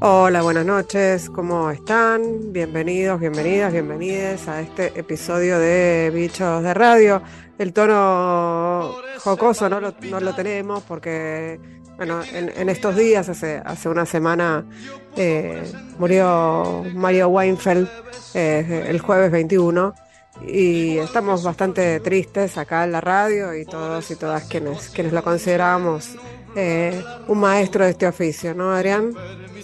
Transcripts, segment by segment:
Hola, buenas noches, ¿cómo están? Bienvenidos, bienvenidas, bienvenides a este episodio de Bichos de Radio. El tono jocoso no lo, tenemos porque, bueno, en, estos días, hace, hace una semana, eh, murió Mario Weinfeld eh, el jueves 21 y estamos bastante tristes acá en la radio y todos y todas quienes, quienes lo consideramos eh, un maestro de este oficio, ¿no, Adrián?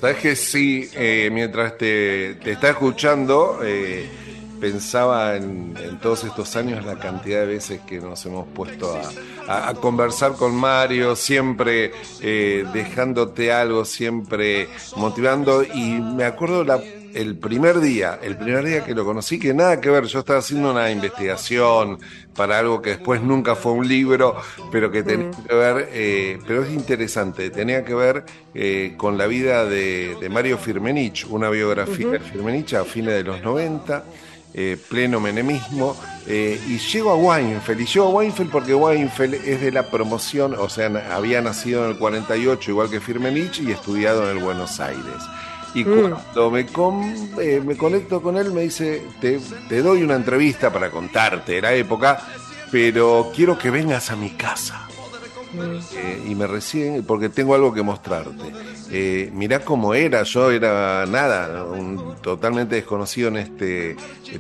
Sabes que sí, eh, mientras te, te está escuchando, eh, pensaba en, todos estos años la cantidad de veces que nos hemos puesto a, conversar con Mario, siempre dejándote algo, siempre motivando. Y me acuerdo la el primer día, el primer día que lo conocí, que nada que ver, yo estaba haciendo una investigación para algo que después nunca fue un libro, pero que tenía mm. que ver, eh, pero es interesante, tenía que ver eh, con la vida de, Mario Firmenich, una biografía de Firmenich a fines de los 90. Eh, pleno menemismo, y llego a Weinfeld, y llego a Weinfeld porque Weinfeld es de la promoción, o sea, había nacido en el 48 igual que Firmenich y estudiado en el Buenos Aires. Y mm. cuando me, eh, me conecto con él, me dice, te, te doy una entrevista para contarte de la época, pero quiero que vengas a mi casa. Eh, y me reciben porque tengo algo que mostrarte. Eh, mirá cómo era, yo era nada, un, totalmente desconocido en este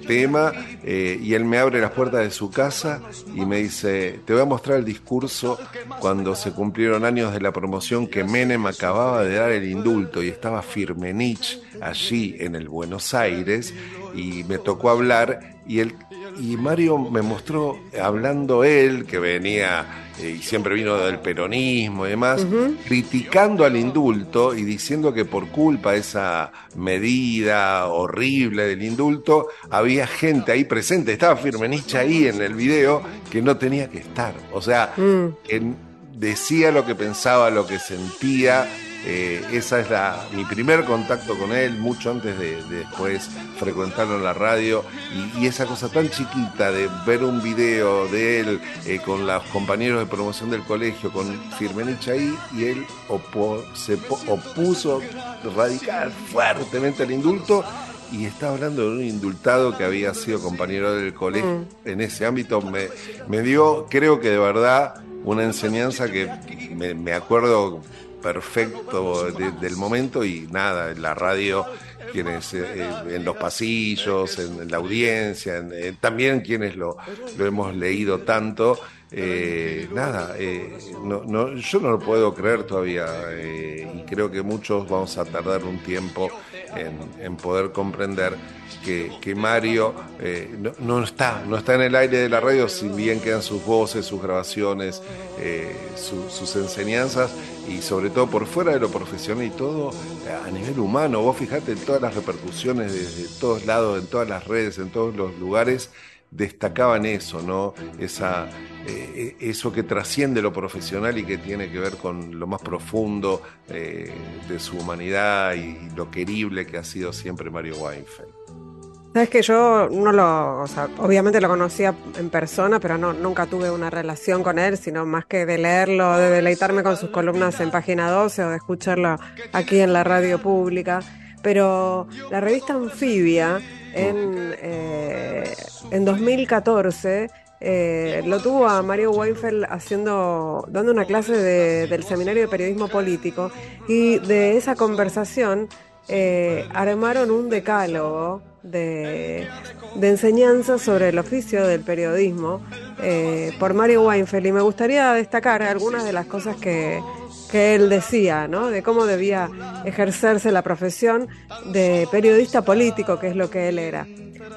tema, eh, y él me abre las puertas de su casa y me dice, te voy a mostrar el discurso cuando se cumplieron años de la promoción que Menem acababa de dar el indulto y estaba Firmenich allí en el Buenos Aires, y me tocó hablar, y él y Mario me mostró hablando él, que venía eh, y siempre vino del peronismo y demás, criticando al indulto y diciendo que por culpa de esa medida horrible del indulto, había gente ahí presente, estaba Firmenich ahí en el video, que no tenía que estar. O sea, mm. decía lo que pensaba, lo que sentía eh, esa es la, mi primer contacto con él, mucho antes de, después frecuentarlo en la radio. Y, esa cosa tan chiquita de ver un video de él eh, con los compañeros de promoción del colegio, con Firmenich ahí, y él se opuso radical, fuertemente al indulto. Y está hablando de un indultado que había sido compañero del colegio mm. en ese ámbito. Me, me dio, creo que de verdad, una enseñanza que me, me acuerdo perfecto del momento y nada, en la radio, quienes eh, en los pasillos, en, la audiencia, también quienes lo, lo, hemos leído tanto. Eh, nada, eh, no, no, yo no lo puedo creer todavía y creo que muchos vamos a tardar un tiempo en, poder comprender que, que Mario no, no, está, no está en el aire de la radio, si bien quedan sus voces, sus grabaciones, sus enseñanzas, y sobre todo por fuera de lo profesional y todo a nivel humano. Vos fijate en todas las repercusiones desde todos lados, en todas las redes, en todos los lugares, destacaban eso, ¿no? Esa, eh, eso que trasciende lo profesional y que tiene que ver con lo más profundo eh, de su humanidad y lo querible que ha sido siempre Mario Weinfeld. Sabes que yo no lo, o sea, obviamente lo conocía en persona, pero no, nunca tuve una relación con él, sino más que de leerlo, de deleitarme con sus columnas en página 12 o de escucharlo aquí en la radio pública. Pero la revista Anfibia en, eh, en 2014 eh, lo tuvo a Mario Weinfeld haciendo, dando una clase del seminario de periodismo político y de esa conversación eh, armaron un decálogo de, enseñanza sobre el oficio del periodismo eh, por Mario Weinfeld y me gustaría destacar algunas de las cosas que, él decía, ¿no? de cómo debía ejercerse la profesión de periodista político, que es lo que él era.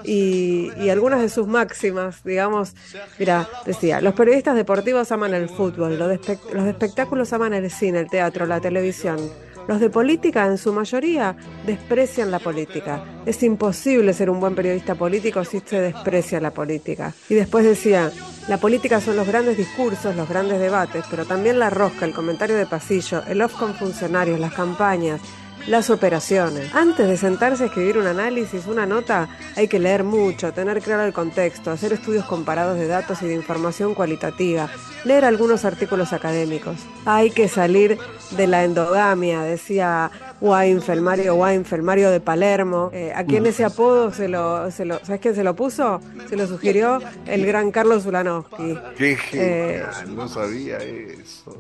Y, y, algunas de sus máximas, digamos, mira, decía, los periodistas deportivos aman el fútbol, los, los espectáculos aman el cine, el teatro, la televisión. Los de política, en su mayoría, desprecian la política. Es imposible ser un buen periodista político si se desprecia la política. Y después decía, la política son los grandes discursos, los grandes debates, pero también la rosca, el comentario de pasillo, el off con funcionarios, las campañas, las operaciones. Antes de sentarse a escribir un análisis, una nota, hay que leer mucho, tener claro el contexto, hacer estudios comparados de datos y de información cualitativa, leer algunos artículos académicos. Hay que salir de la endogamia, decía Weinfeld, Mario Weinfeld, Mario de Palermo. Eh, ¿A quién ese apodo se lo, se lo, ¿sabes quién se lo puso? Se lo sugirió el gran Carlos Zulanowski. Qué eh, no sabía eso.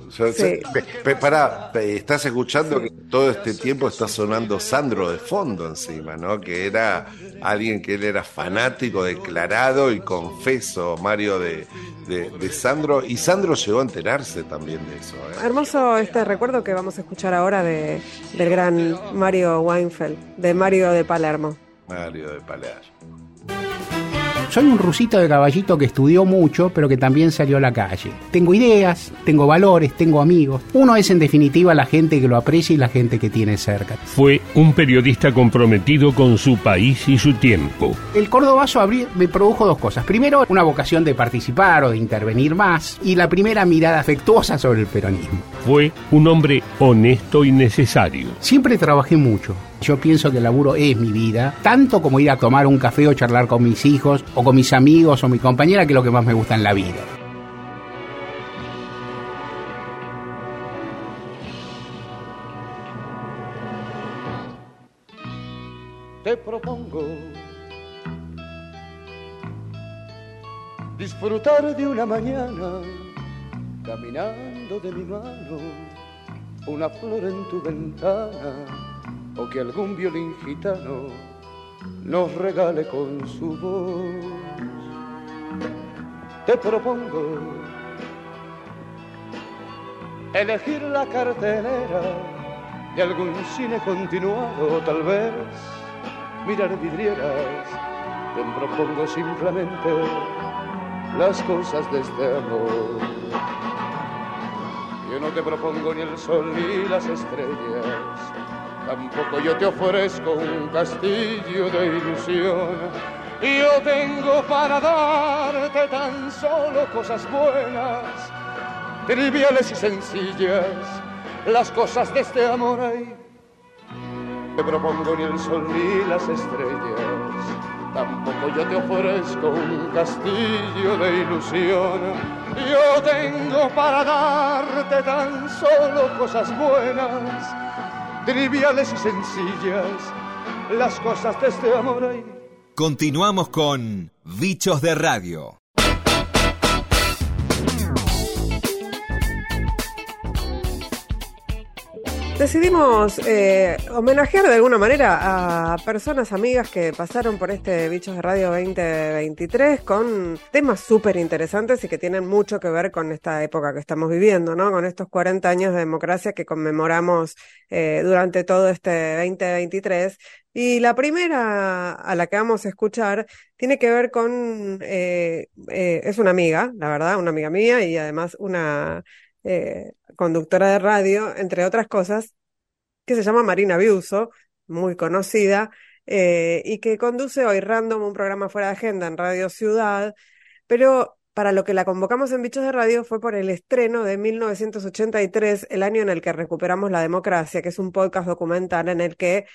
pará, estás escuchando que todo este tiempo está sonando Sandro de fondo encima, ¿no? Que era alguien que él era fanático, declarado y confeso, Mario de, de, Sandro. Y Sandro llegó a enterarse también de eso. ¿eh? Hermoso este recuerdo que vamos a escuchar ahora de, del gran Mario Weinfeld, de Mario de Palermo. Mario de Palermo. Soy un rusito de caballito que estudió mucho, pero que también salió a la calle. Tengo ideas, tengo valores, tengo amigos. Uno es en definitiva la gente que lo aprecia y la gente que tiene cerca. Fue un periodista comprometido con su país y su tiempo. El Cordobazo me produjo dos cosas. Primero, una vocación de participar o de intervenir más. Y la primera mirada afectuosa sobre el peronismo. Fue un hombre honesto y necesario. Siempre trabajé mucho yo pienso que el laburo es mi vida, tanto como ir a tomar un café o charlar con mis hijos o con mis amigos o mi compañera, que es lo que más me gusta en la vida. Te propongo disfrutar de una mañana caminando de mi mano, una flor en tu ventana o que algún violín gitano nos regale con su voz. Te propongo elegir la cartelera de algún cine continuado, tal vez mirar vidrieras. Te propongo simplemente las cosas de este amor. Yo no te propongo ni el sol ni las estrellas Tampoco yo te ofrezco un castillo de ilusión. Yo tengo para darte tan solo cosas buenas, triviales y sencillas, las cosas de este amor ahí. Te propongo ni el sol ni las estrellas, tampoco yo te ofrezco un castillo de ilusión. Yo tengo para darte tan solo cosas buenas triviales y sencillas, las cosas de este amor ahí. Continuamos con Bichos de Radio. Decidimos eh, homenajear de alguna manera a personas amigas que pasaron por este Bichos de Radio 2023 con temas súper interesantes y que tienen mucho que ver con esta época que estamos viviendo, ¿no? Con estos 40 años de democracia que conmemoramos eh, durante todo este 2023. Y la primera a la que vamos a escuchar tiene que ver con, eh, es una amiga, la verdad, una amiga mía y además una eh, conductora de radio, entre otras cosas, que se llama Marina Biuso, muy conocida, eh, y que conduce hoy Random, un programa fuera de agenda en Radio Ciudad, pero para lo que la convocamos en Bichos de Radio fue por el estreno de 1983, el año en el que recuperamos la democracia, que es un podcast documental en el que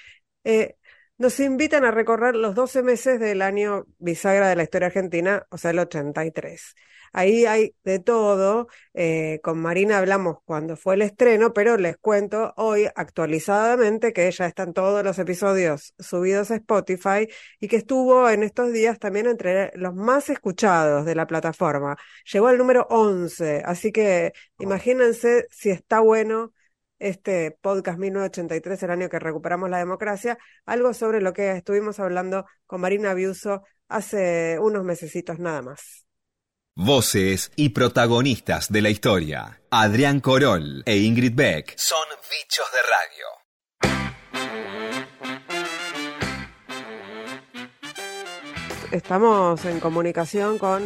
eh, nos invitan a recorrer los 12 meses del año bisagra de la historia argentina, o sea, el 83. Ahí hay de todo. Eh, con Marina hablamos cuando fue el estreno, pero les cuento hoy actualizadamente que ya están todos los episodios subidos a Spotify y que estuvo en estos días también entre los más escuchados de la plataforma. Llegó al número 11, así que imagínense si está bueno este podcast 1983, el año que recuperamos la democracia, algo sobre lo que estuvimos hablando con Marina Biuso hace unos mesecitos nada más. Voces y protagonistas de la historia. Adrián Corol e Ingrid Beck son bichos de radio. Estamos en comunicación con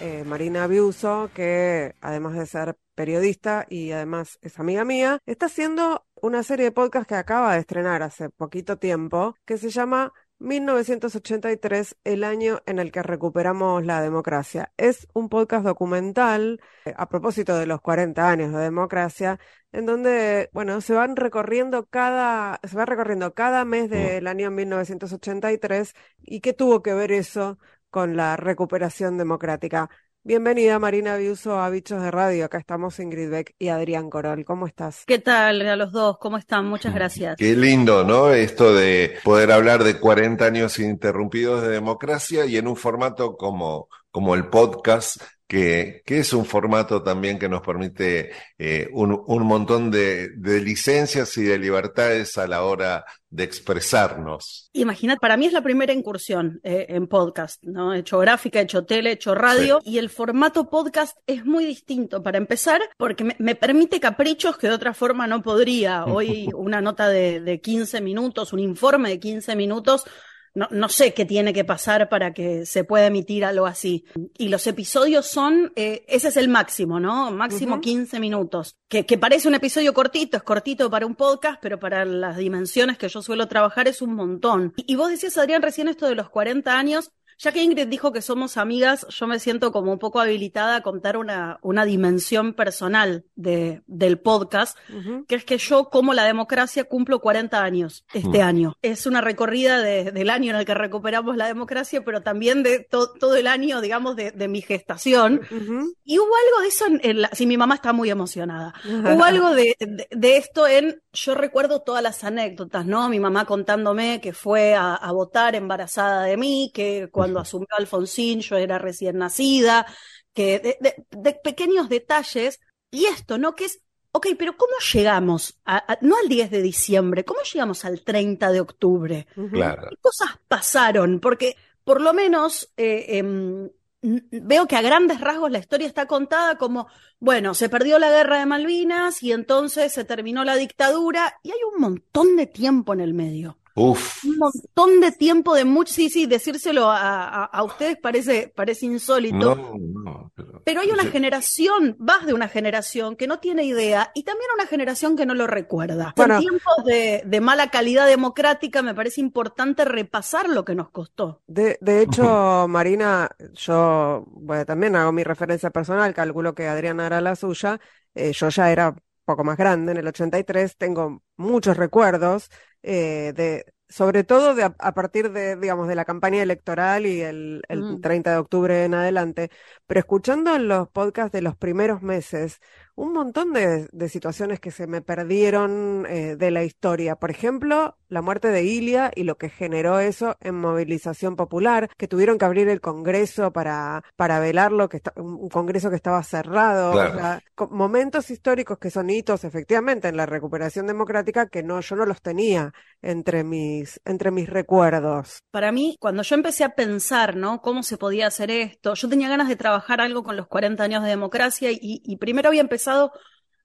eh, Marina Biuso, que además de ser periodista y además es amiga mía, está haciendo una serie de podcasts que acaba de estrenar hace poquito tiempo, que se llama 1983, el año en el que recuperamos la democracia. Es un podcast documental eh, a propósito de los 40 años de democracia, en donde, bueno, se van recorriendo cada, se va recorriendo cada mes del año 1983 y qué tuvo que ver eso con la recuperación democrática. Bienvenida Marina Biuso a Bichos de Radio. Acá estamos Ingrid Beck y Adrián Corol. ¿Cómo estás? ¿Qué tal a los dos? ¿Cómo están? Muchas gracias. Qué lindo, ¿no? Esto de poder hablar de 40 años ininterrumpidos de democracia y en un formato como, como el podcast que, que, es un formato también que nos permite eh, un, un, montón de, de, licencias y de libertades a la hora de expresarnos. Imagínate, para mí es la primera incursión eh, en podcast, ¿no? He hecho gráfica, he hecho tele, he hecho radio sí. y el formato podcast es muy distinto para empezar porque me, me, permite caprichos que de otra forma no podría. Hoy una nota de, de 15 minutos, un informe de 15 minutos no, no, sé qué tiene que pasar para que se pueda emitir algo así. Y los episodios son, eh, ese es el máximo, ¿no? Máximo uh -huh. 15 minutos. Que, que, parece un episodio cortito, es cortito para un podcast, pero para las dimensiones que yo suelo trabajar es un montón. Y, y vos decías, Adrián, recién esto de los 40 años. Ya que Ingrid dijo que somos amigas, yo me siento como un poco habilitada a contar una, una dimensión personal de, del podcast, uh -huh. que es que yo, como la democracia, cumplo 40 años este uh -huh. año. Es una recorrida de, del año en el que recuperamos la democracia, pero también de to, todo el año, digamos, de, de mi gestación. Uh -huh. Y hubo algo de eso en, en la, sí, mi mamá está muy emocionada. hubo algo de, de, de, esto en, yo recuerdo todas las anécdotas, ¿no? Mi mamá contándome que fue a, a votar embarazada de mí, que cuando asumió Alfonsín, yo era recién nacida, que de, de, de, pequeños detalles, y esto, ¿no? Que es, ok, pero ¿cómo llegamos, a, a, no al 10 de diciembre, cómo llegamos al 30 de octubre? Claro. ¿Qué cosas pasaron? Porque por lo menos eh, eh, veo que a grandes rasgos la historia está contada como, bueno, se perdió la guerra de Malvinas y entonces se terminó la dictadura y hay un montón de tiempo en el medio. Uf. Un montón de tiempo de mucho, sí, sí, decírselo a, a, a ustedes parece, parece insólito. No, no, pero, pero, hay una yo... generación, vas de una generación que no tiene idea y también una generación que no lo recuerda. Bueno, en tiempos de, de, mala calidad democrática me parece importante repasar lo que nos costó. De, de hecho, Marina, yo bueno, también hago mi referencia personal, calculo que Adriana era la suya, eh, yo ya era poco más grande, en el 83, tengo muchos recuerdos eh, de sobre todo de, a, partir de, digamos, de la campaña electoral y el, el mm. 30 de octubre en adelante, pero escuchando los podcasts de los primeros meses, un montón de, de situaciones que se me perdieron eh, de la historia. Por ejemplo, la muerte de Ilia y lo que generó eso en movilización popular, que tuvieron que abrir el Congreso para, para velarlo, que está, un Congreso que estaba cerrado. Claro. O sea, momentos históricos que son hitos, efectivamente, en la recuperación democrática que no, yo no los tenía entre mis, entre mis recuerdos. Para mí, cuando yo empecé a pensar, ¿no? Cómo se podía hacer esto, yo tenía ganas de trabajar algo con los 40 años de democracia y, y primero había empezado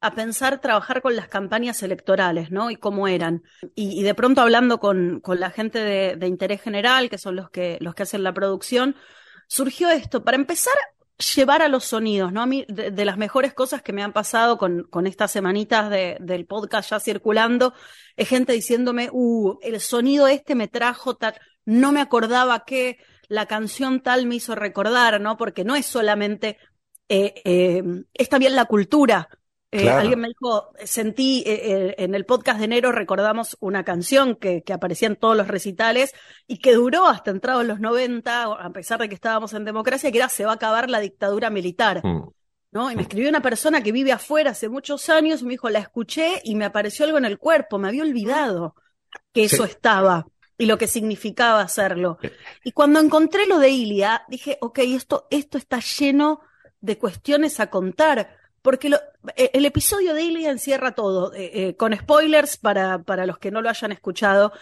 a pensar trabajar con las campañas electorales, ¿no? Y cómo eran. Y, de pronto hablando con, con la gente de, interés general, que son los que, los que hacen la producción, surgió esto. Para empezar, llevar a los sonidos, ¿no? A mí, de, las mejores cosas que me han pasado con, con estas semanitas de, del podcast ya circulando, es gente diciéndome, uh, el sonido este me trajo tal, no me acordaba que la canción tal me hizo recordar, ¿no? Porque no es solamente, eh, eh, es también la cultura. Eh, claro. Alguien me dijo, sentí en el podcast de enero recordamos una canción que, que, aparecía en todos los recitales y que duró hasta entrados los 90, a pesar de que estábamos en democracia, que era se va a acabar la dictadura militar. Mm. ¿No? Y me escribió una persona que vive afuera hace muchos años y me dijo, la escuché y me apareció algo en el cuerpo, me había olvidado que eso estaba y lo que significaba hacerlo. Y cuando encontré lo de Ilia, dije, ok, esto, esto está lleno de cuestiones a contar porque eh, el episodio de Ilia encierra todo, eh, eh, con spoilers para, para los que no lo hayan escuchado.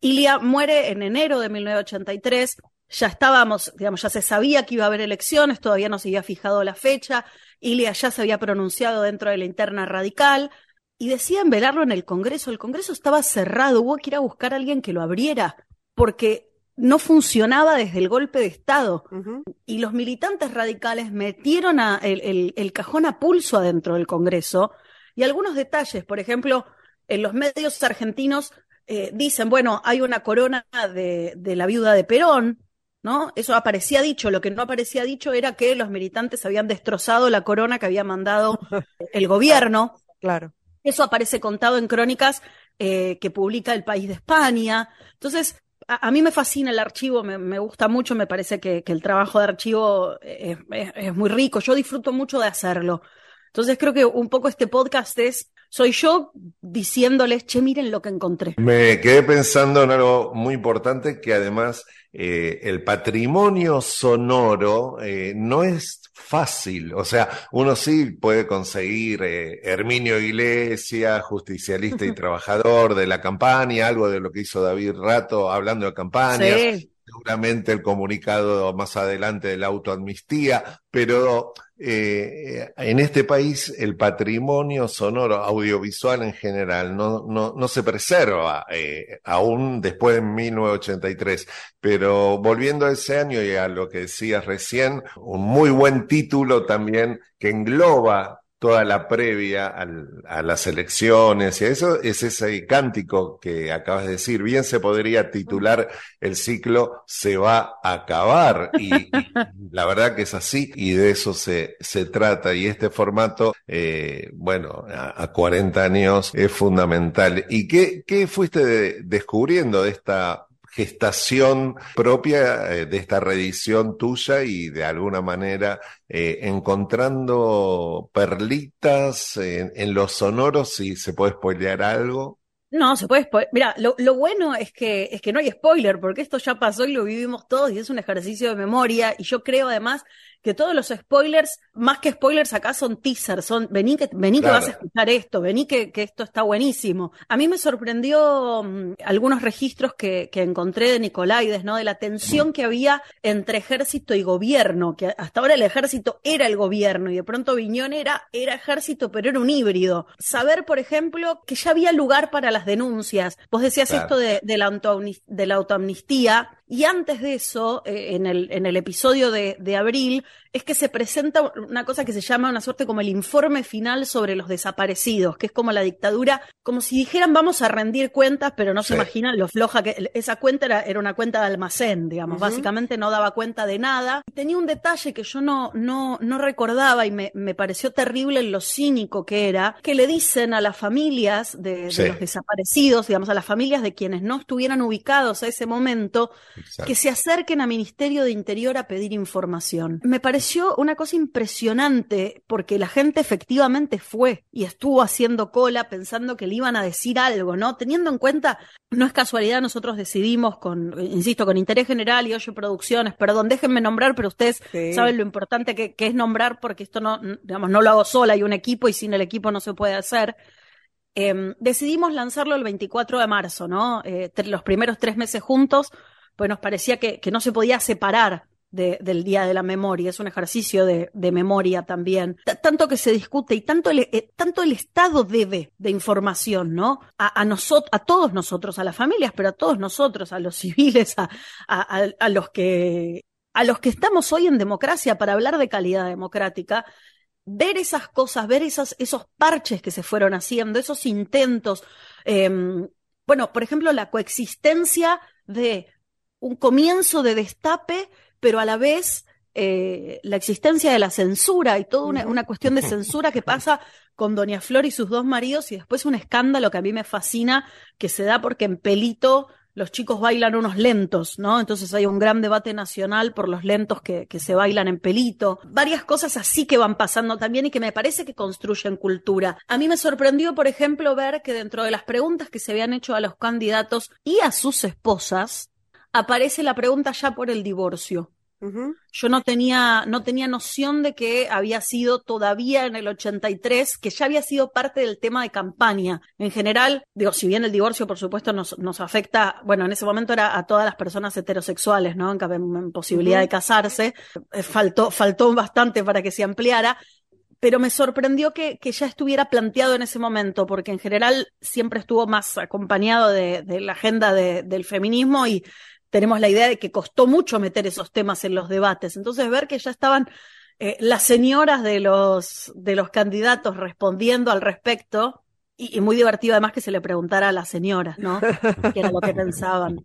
Ilia muere en enero de 1983, ya estábamos, digamos, ya se sabía que iba a haber elecciones, todavía no se había fijado la fecha, Ilia ya se había pronunciado dentro de la interna radical y decían velarlo en el Congreso. El Congreso estaba cerrado, hubo que ir a buscar a alguien que lo abriera, porque no funcionaba desde el golpe de Estado. Uh -huh. Y los militantes radicales metieron a el, el, el, cajón a pulso adentro del Congreso. Y algunos detalles, por ejemplo, en los medios argentinos eh, dicen, bueno, hay una corona de, de, la viuda de Perón, ¿no? Eso aparecía dicho. Lo que no aparecía dicho era que los militantes habían destrozado la corona que había mandado el gobierno. Claro. Eso aparece contado en crónicas eh, que publica el País de España. Entonces, a, mí me fascina el archivo, me, me gusta mucho, me parece que, el trabajo de archivo es, es, muy rico, yo disfruto mucho de hacerlo. Entonces creo que un poco este podcast es, soy yo diciéndoles, che, miren lo que encontré. Me quedé pensando en algo muy importante que además eh, el patrimonio sonoro eh, no es fácil. O sea, uno sí puede conseguir eh, Herminio Iglesias, justicialista y trabajador de la campaña, algo de lo que hizo David Rato hablando de campañas. Seguramente el comunicado más adelante de la autoamnistía, pero eh, en este país el patrimonio sonoro, audiovisual en general, no, no, no se preserva, eh, aún después de 1983. Pero volviendo a ese año y a lo que decías recién, un muy buen título también que engloba toda la previa a las elecciones y eso es ese cántico que acabas de decir. Bien se podría titular el ciclo Se va a acabar y, la verdad que es así y de eso se, se trata y este formato, eh, bueno, a, 40 años es fundamental. ¿Y qué, qué fuiste descubriendo de esta gestación propia eh, de esta reedición tuya y de alguna manera eh, encontrando perlitas en, los sonoros, si se puede spoilear algo. No, se puede spoiler. Mira, lo, lo, bueno es que, es que no hay spoiler, porque esto ya pasó y lo vivimos todos y es un ejercicio de memoria. Y yo creo además que todos los spoilers, más que spoilers acá son teasers, son vení que, vení que vas a escuchar esto, vení que, que, esto está buenísimo. A mí me sorprendió mm, algunos registros que, que, encontré de Nicolaides, ¿no? De la tensión que había entre ejército y gobierno, que hasta ahora el ejército era el gobierno y de pronto Viñón era, era ejército, pero era un híbrido. Saber, por ejemplo, que ya había lugar para las denuncias. Vos decías esto de, de, la de la autoamnistía, y antes de eso, eh, en, el, en el episodio de, de abril, es que se presenta una cosa que se llama una suerte como el informe final sobre los desaparecidos, que es como la dictadura, como si dijeran vamos a rendir cuentas, pero no se imaginan lo floja que esa cuenta era, era una cuenta de almacén, digamos, básicamente no daba cuenta de nada. Tenía un detalle que yo no, no, no recordaba y me, me pareció terrible lo cínico que era, que le dicen a las familias de, los desaparecidos, digamos, a las familias de quienes no estuvieran ubicados a ese momento, que se acerquen a Ministerio de Interior a pedir información. Me parece pareció una cosa impresionante porque la gente efectivamente fue y estuvo haciendo cola pensando que le iban a decir algo, ¿no? Teniendo en cuenta, no es casualidad, nosotros decidimos con, insisto, con Interés General y Oye Producciones, perdón, déjenme nombrar, pero ustedes saben lo importante que, es nombrar porque esto no, digamos, no lo hago sola, hay un equipo y sin el equipo no se puede hacer. Em, decidimos lanzarlo el 24 de marzo, ¿no? Eh, los primeros tres meses juntos, pues nos parecía que, que no se podía separar del Día de la Memoria, es un ejercicio de, memoria también. tanto que se discute y tanto el, eh, tanto el Estado debe de información, ¿no? A, a, todos nosotros, a las familias, pero a todos nosotros, a los civiles, a, los que a los que estamos hoy en democracia para hablar de calidad democrática, ver esas cosas, ver esos, esos parches que se fueron haciendo, esos intentos. Em, bueno, por ejemplo, la coexistencia de un comienzo de destape pero a la vez eh, la existencia de la censura y toda una, cuestión de censura que pasa con Doña Flor y sus dos maridos y después un escándalo que a mí me fascina que se da porque en Pelito los chicos bailan unos lentos, ¿no? Entonces hay un gran debate nacional por los lentos que, que, se bailan en pelito. Varias cosas así que van pasando también y que me parece que construyen cultura. A mí me sorprendió, por ejemplo, ver que dentro de las preguntas que se habían hecho a los candidatos y a sus esposas, aparece la pregunta ya por el divorcio. Yo no tenía, no tenía noción de que había sido todavía en el 83, que ya había sido parte del tema de campaña. En general, digo, si bien el divorcio, por supuesto, nos, nos afecta, bueno, en ese momento era a todas las personas heterosexuales, ¿no? En, en posibilidad de casarse. Eh, faltó, faltó bastante para que se ampliara pero me sorprendió que, que, ya estuviera planteado en ese momento, porque en general siempre estuvo más acompañado de, de la agenda de, del feminismo y tenemos la idea de que costó mucho meter esos temas en los debates. Entonces, ver que ya estaban eh, las señoras de los, de los candidatos respondiendo al respecto, y, muy divertido además que se le preguntara a las señoras, ¿no? ¿Qué era lo que pensaban?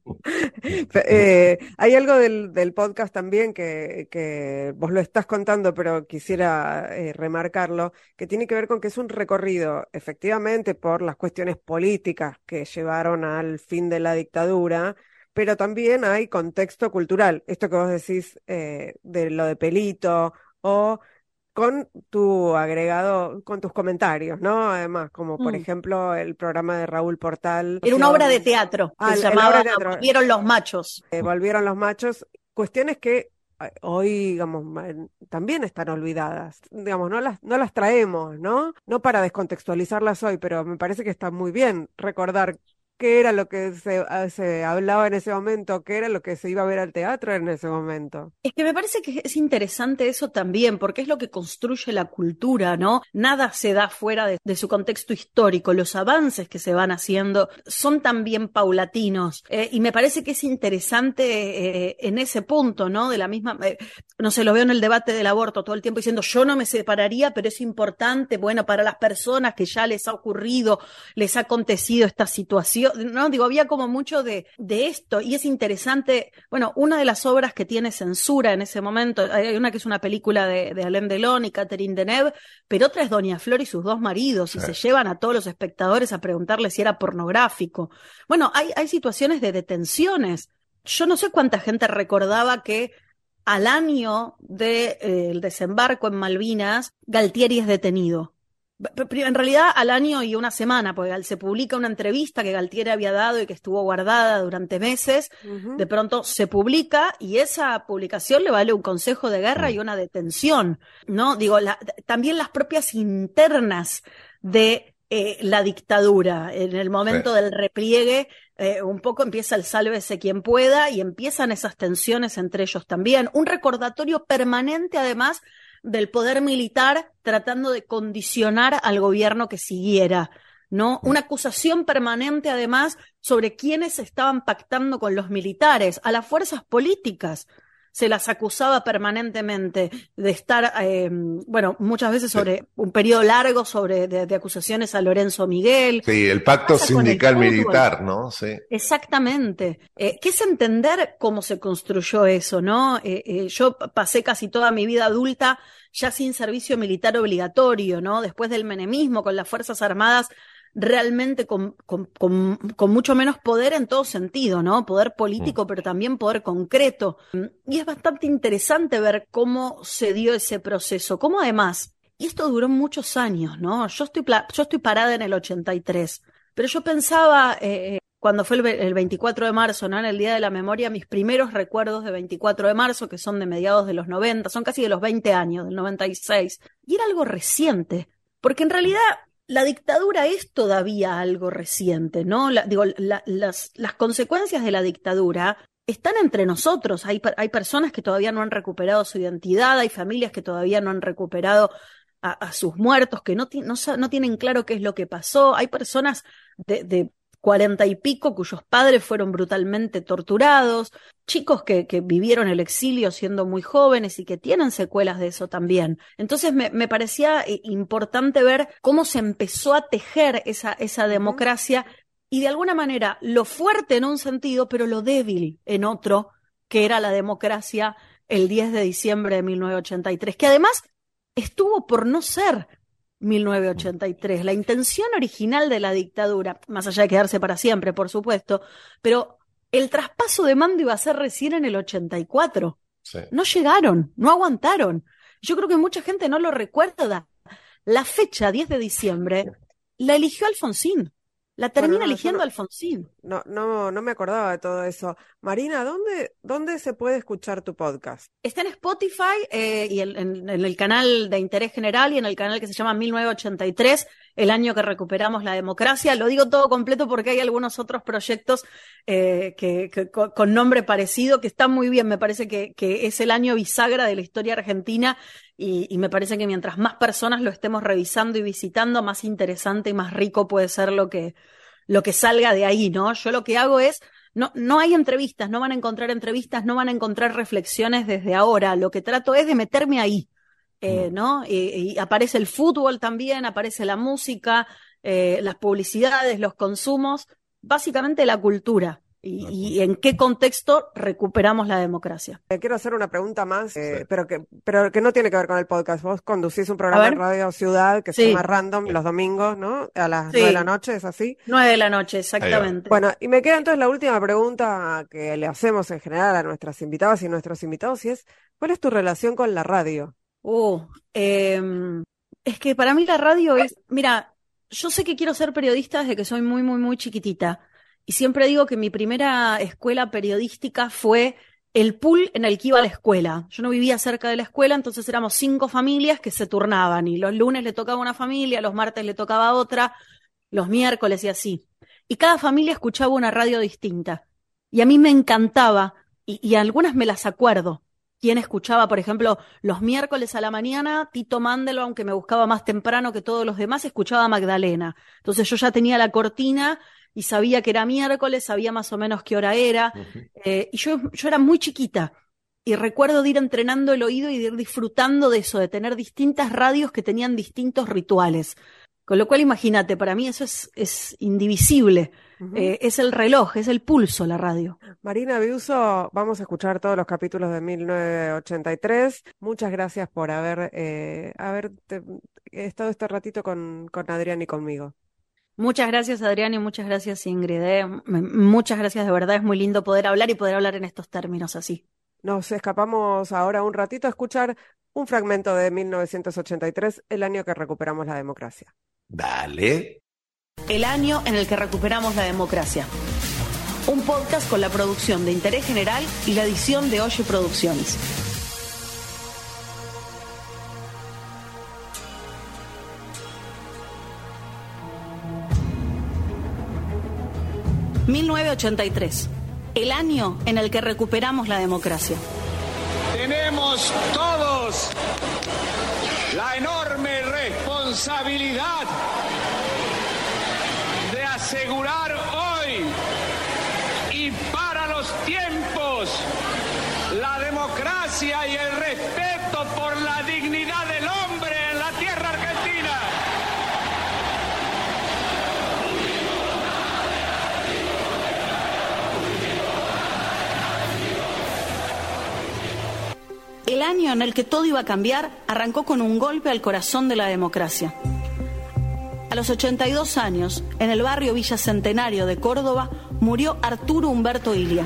Eh, hay algo del, del podcast también que, que, vos lo estás contando, pero quisiera eh, remarcarlo, que tiene que ver con que es un recorrido, efectivamente, por las cuestiones políticas que llevaron al fin de la dictadura, pero también hay contexto cultural. Esto que vos decís eh, de lo de pelito o con tu agregado, con tus comentarios, ¿no? Además, como por Mm. ejemplo el programa de Raúl Portal. Era una obra de teatro que Ah, se la llamaba obra de teatro. Volvieron los machos. eh, volvieron los machos, cuestiones que eh, hoy, digamos, también están olvidadas. Digamos, no las, no las traemos, ¿no? No para descontextualizarlas hoy, pero me parece que está muy bien recordar qué era lo que se, ah, se hablaba en ese momento, qué era lo que se iba a ver al teatro en ese momento. Es que me parece que es interesante eso también, porque es lo que construye la cultura, ¿no? Nada se da fuera de, su contexto histórico. Los avances que se van haciendo son también paulatinos. eh, y me parece que es interesante eh, en ese punto, ¿no? De la misma, eh, no sé, lo veo en el debate del aborto todo el tiempo diciendo yo no me separaría, pero es importante, bueno, para las personas que ya les ha ocurrido, les ha acontecido esta situación, ¿no? Digo, había como mucho de, de esto y es interesante, bueno, una de las obras que tiene censura en ese momento, hay una que es una película de, de Alain Delon y Catherine Deneuve, pero otra es Doña Flor y sus dos maridos y Sí. se llevan a todos los espectadores a preguntarle si era pornográfico. Bueno, hay, hay situaciones de detenciones. Yo no sé cuánta gente recordaba que al año del desembarco en Malvinas, Galtieri es detenido. En realidad, al año y una semana, porque se publica una entrevista que Galtieri había dado y que estuvo guardada durante meses. De pronto se publica y esa publicación le vale un consejo de guerra y una detención, ¿no? Digo, la- también las propias internas de eh, la dictadura, en el momento del repliegue, eh, un poco empieza el sálvese quien pueda y empiezan esas tensiones entre ellos también. Un recordatorio permanente, además, del poder militar tratando de condicionar al gobierno que siguiera. ¿no? Una acusación permanente, además, sobre quienes estaban pactando con los militares, a las fuerzas políticas. Se las acusaba permanentemente de estar, eh, bueno, muchas veces sobre un periodo largo sobre de, de acusaciones a Lorenzo Miguel. Sí, el pacto el sindical militar, ¿no? Sí. Exactamente. Eh, ¿qué es entender cómo se construyó eso, no? Eh, yo pasé casi toda mi vida adulta ya sin servicio militar obligatorio, ¿no? Después del menemismo, con las Fuerzas Armadas realmente con, con, con, con mucho menos poder en todo sentido, ¿no? Poder político, pero también poder concreto. Y es bastante interesante ver cómo se dio ese proceso, cómo además, y esto duró muchos años, ¿no? Yo estoy, yo estoy parada en el 83, pero yo pensaba, eh, cuando fue el, el 24 de marzo, ¿no? En el Día de la Memoria, mis primeros recuerdos de 24 de marzo, que son de mediados de los 90, son casi de los 20 años, del 96, y era algo reciente, porque en realidad la dictadura es todavía algo reciente, ¿no? Digo, la- las, consecuencias de la dictadura están entre nosotros. Hay, hay personas que todavía no han recuperado su identidad, hay familias que todavía no han recuperado a, sus muertos, que no, no tienen claro qué es lo que pasó. Hay personas de, de cuarenta y pico cuyos padres fueron brutalmente torturados, chicos que, que vivieron el exilio siendo muy jóvenes y que tienen secuelas de eso también. Entonces me, me parecía eh, importante ver cómo se empezó a tejer esa, esa democracia y de alguna manera lo fuerte en un sentido, pero lo débil en otro, que era la democracia el 10 de diciembre de 1983, que además estuvo por no ser 1983. La intención original de la dictadura, más allá de quedarse para siempre, por supuesto, pero el traspaso de mando iba a ser recién en el 84. sí. No llegaron, no aguantaron. Yo creo que mucha gente no lo recuerda. La fecha, 10 de diciembre, la eligió Alfonsín. La termina no, eligiendo no- Alfonsín. No, no, no me acordaba de todo eso. Marina, ¿dónde, dónde se puede escuchar tu podcast? Está en Spotify eh, y el- en, en el canal de interés general y en el canal que se llama 1983, el año que recuperamos la democracia. Lo digo todo completo porque hay algunos otros proyectos eh, que, que con, con nombre parecido que están muy bien. Me parece que, que es el año bisagra de la historia argentina y, y me parece que mientras más personas lo estemos revisando y visitando, más interesante y más rico puede ser lo que, lo que salga de ahí, ¿no? Yo lo que hago es no, no hay entrevistas, no van a encontrar entrevistas, no van a encontrar reflexiones desde ahora. Lo que trato es de meterme ahí, eh, ¿no? Y, y aparece el fútbol también, aparece la música, eh, las publicidades, los consumos, básicamente la cultura. Y, y en qué contexto recuperamos la democracia. Eh, quiero hacer una pregunta más, eh, pero, que, pero que no tiene que ver con el podcast. Vos conducís un programa en Radio Ciudad que se Sí. llama Random los domingos, ¿no? A las Sí. nueve de la noche, ¿es así? Nueve de la noche, exactamente. Bueno, y me queda entonces la última pregunta que le hacemos en general a nuestras invitadas y nuestros invitados, y es, ¿cuál es tu relación con la radio? Uh, em, es que para mí la radio es, mira, yo sé que quiero ser periodista desde que soy muy, muy, muy chiquitita. Y siempre digo que mi primera escuela periodística fue el pool en el que iba a la escuela. Yo no vivía cerca de la escuela, entonces éramos cinco familias que se turnaban y los lunes le tocaba una familia, los martes le tocaba otra, los miércoles y así. Y cada familia escuchaba una radio distinta. Y a mí me encantaba, y, y algunas me las acuerdo. Quién escuchaba, por ejemplo, los miércoles a la mañana, Tito Mándelo, aunque me buscaba más temprano que todos los demás, escuchaba a Magdalena. Entonces yo ya tenía la cortina y sabía que era miércoles, sabía más o menos qué hora era. Eh, y yo, yo era muy chiquita. Y recuerdo de ir entrenando el oído y de ir disfrutando de eso, de tener distintas radios que tenían distintos rituales. Con lo cual, imagínate, para mí eso es, es indivisible. Eh, es el reloj, es el pulso la radio. Marina Biuso, vamos a escuchar todos los capítulos de 1983. Muchas gracias por haber, eh, haber te- estado este ratito con, con Adrián y conmigo. Muchas gracias, Adrián, y muchas gracias, Ingrid. eh. Muchas gracias, de verdad. Es muy lindo poder hablar y poder hablar en estos términos así. Nos escapamos ahora un ratito a escuchar un fragmento de 1983, el año que recuperamos la democracia. Dale. El año en el que recuperamos la democracia. Un podcast con la producción de Interés General y la edición de Oye Producciones. ...1983... ...el año en el que recuperamos la democracia. Tenemos todos la enorme responsabilidad de asegurar hoy y para los tiempos la democracia y el respeto año en el que todo iba a cambiar arrancó con un golpe al corazón de la democracia. A los 82 años, en el barrio Villa Centenario de Córdoba, murió Arturo Humberto Ilia,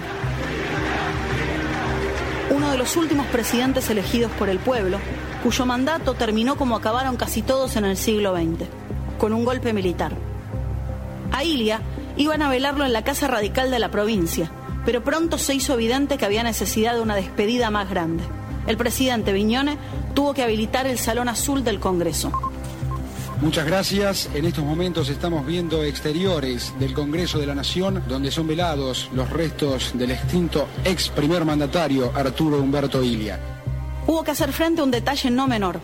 uno de los últimos presidentes elegidos por el pueblo, cuyo mandato terminó como acabaron casi todos en el siglo XX, con un golpe militar. A Ilia iban a velarlo en la Casa Radical de la provincia, pero pronto se hizo evidente que había necesidad de una despedida más grande. El presidente Viñone tuvo que habilitar el Salón Azul del Congreso. Muchas gracias. En estos momentos estamos viendo exteriores del Congreso de la Nación, donde son velados los restos del extinto ex primer mandatario Arturo Humberto Ilia. Hubo que hacer frente a un detalle no menor.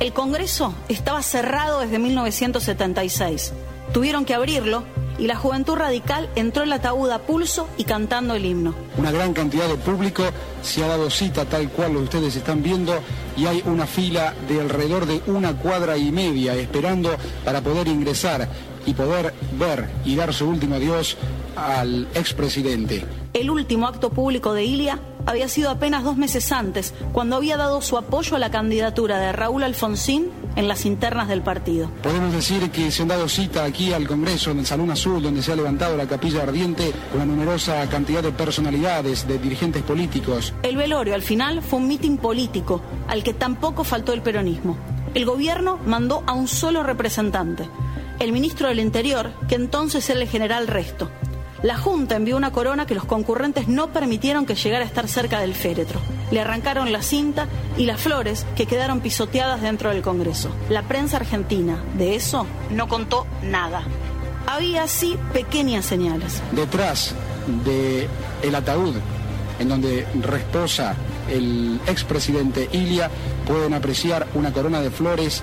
El Congreso estaba cerrado desde 1976. Tuvieron que abrirlo y la juventud radical entró en la ataúd a pulso y cantando el himno. Una gran cantidad de público se ha dado cita tal cual lo ustedes están viendo y hay una fila de alrededor de una cuadra y media esperando para poder ingresar y poder ver y dar su último adiós al expresidente. El último acto público de Ilia había sido apenas dos meses antes, cuando había dado su apoyo a la candidatura de Raúl Alfonsín en las internas del partido. Podemos decir que se han dado cita aquí al Congreso, en el Salón Azul, donde se ha levantado la capilla ardiente, una numerosa cantidad de personalidades, de dirigentes políticos. El velorio al final fue un mitin político al que tampoco faltó el peronismo. El gobierno mandó a un solo representante, el ministro del Interior, que entonces era el general Resto. La Junta envió una corona que los concurrentes no permitieron que llegara a estar cerca del féretro. Le arrancaron la cinta y las flores que quedaron pisoteadas dentro del Congreso. La prensa argentina de eso no contó nada. Había sí pequeñas señales. Detrás de el ataúd en donde reposa el expresidente Ilia, pueden apreciar una corona de flores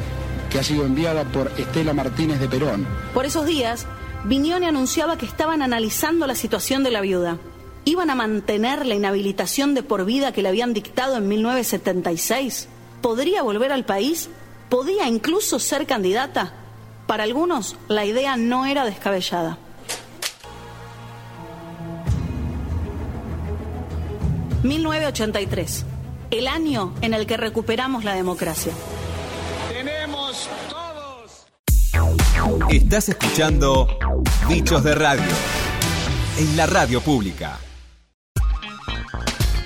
que ha sido enviada por Estela Martínez de Perón. Por esos días, Vignone anunciaba que estaban analizando la situación de la viuda. ¿Iban a mantener la inhabilitación de por vida que le habían dictado en 1976? ¿Podría volver al país? ¿Podía incluso ser candidata? Para algunos, la idea no era descabellada. 1983, el año en el que recuperamos la democracia. Tenemos. Estás escuchando Bichos de Radio en la radio pública.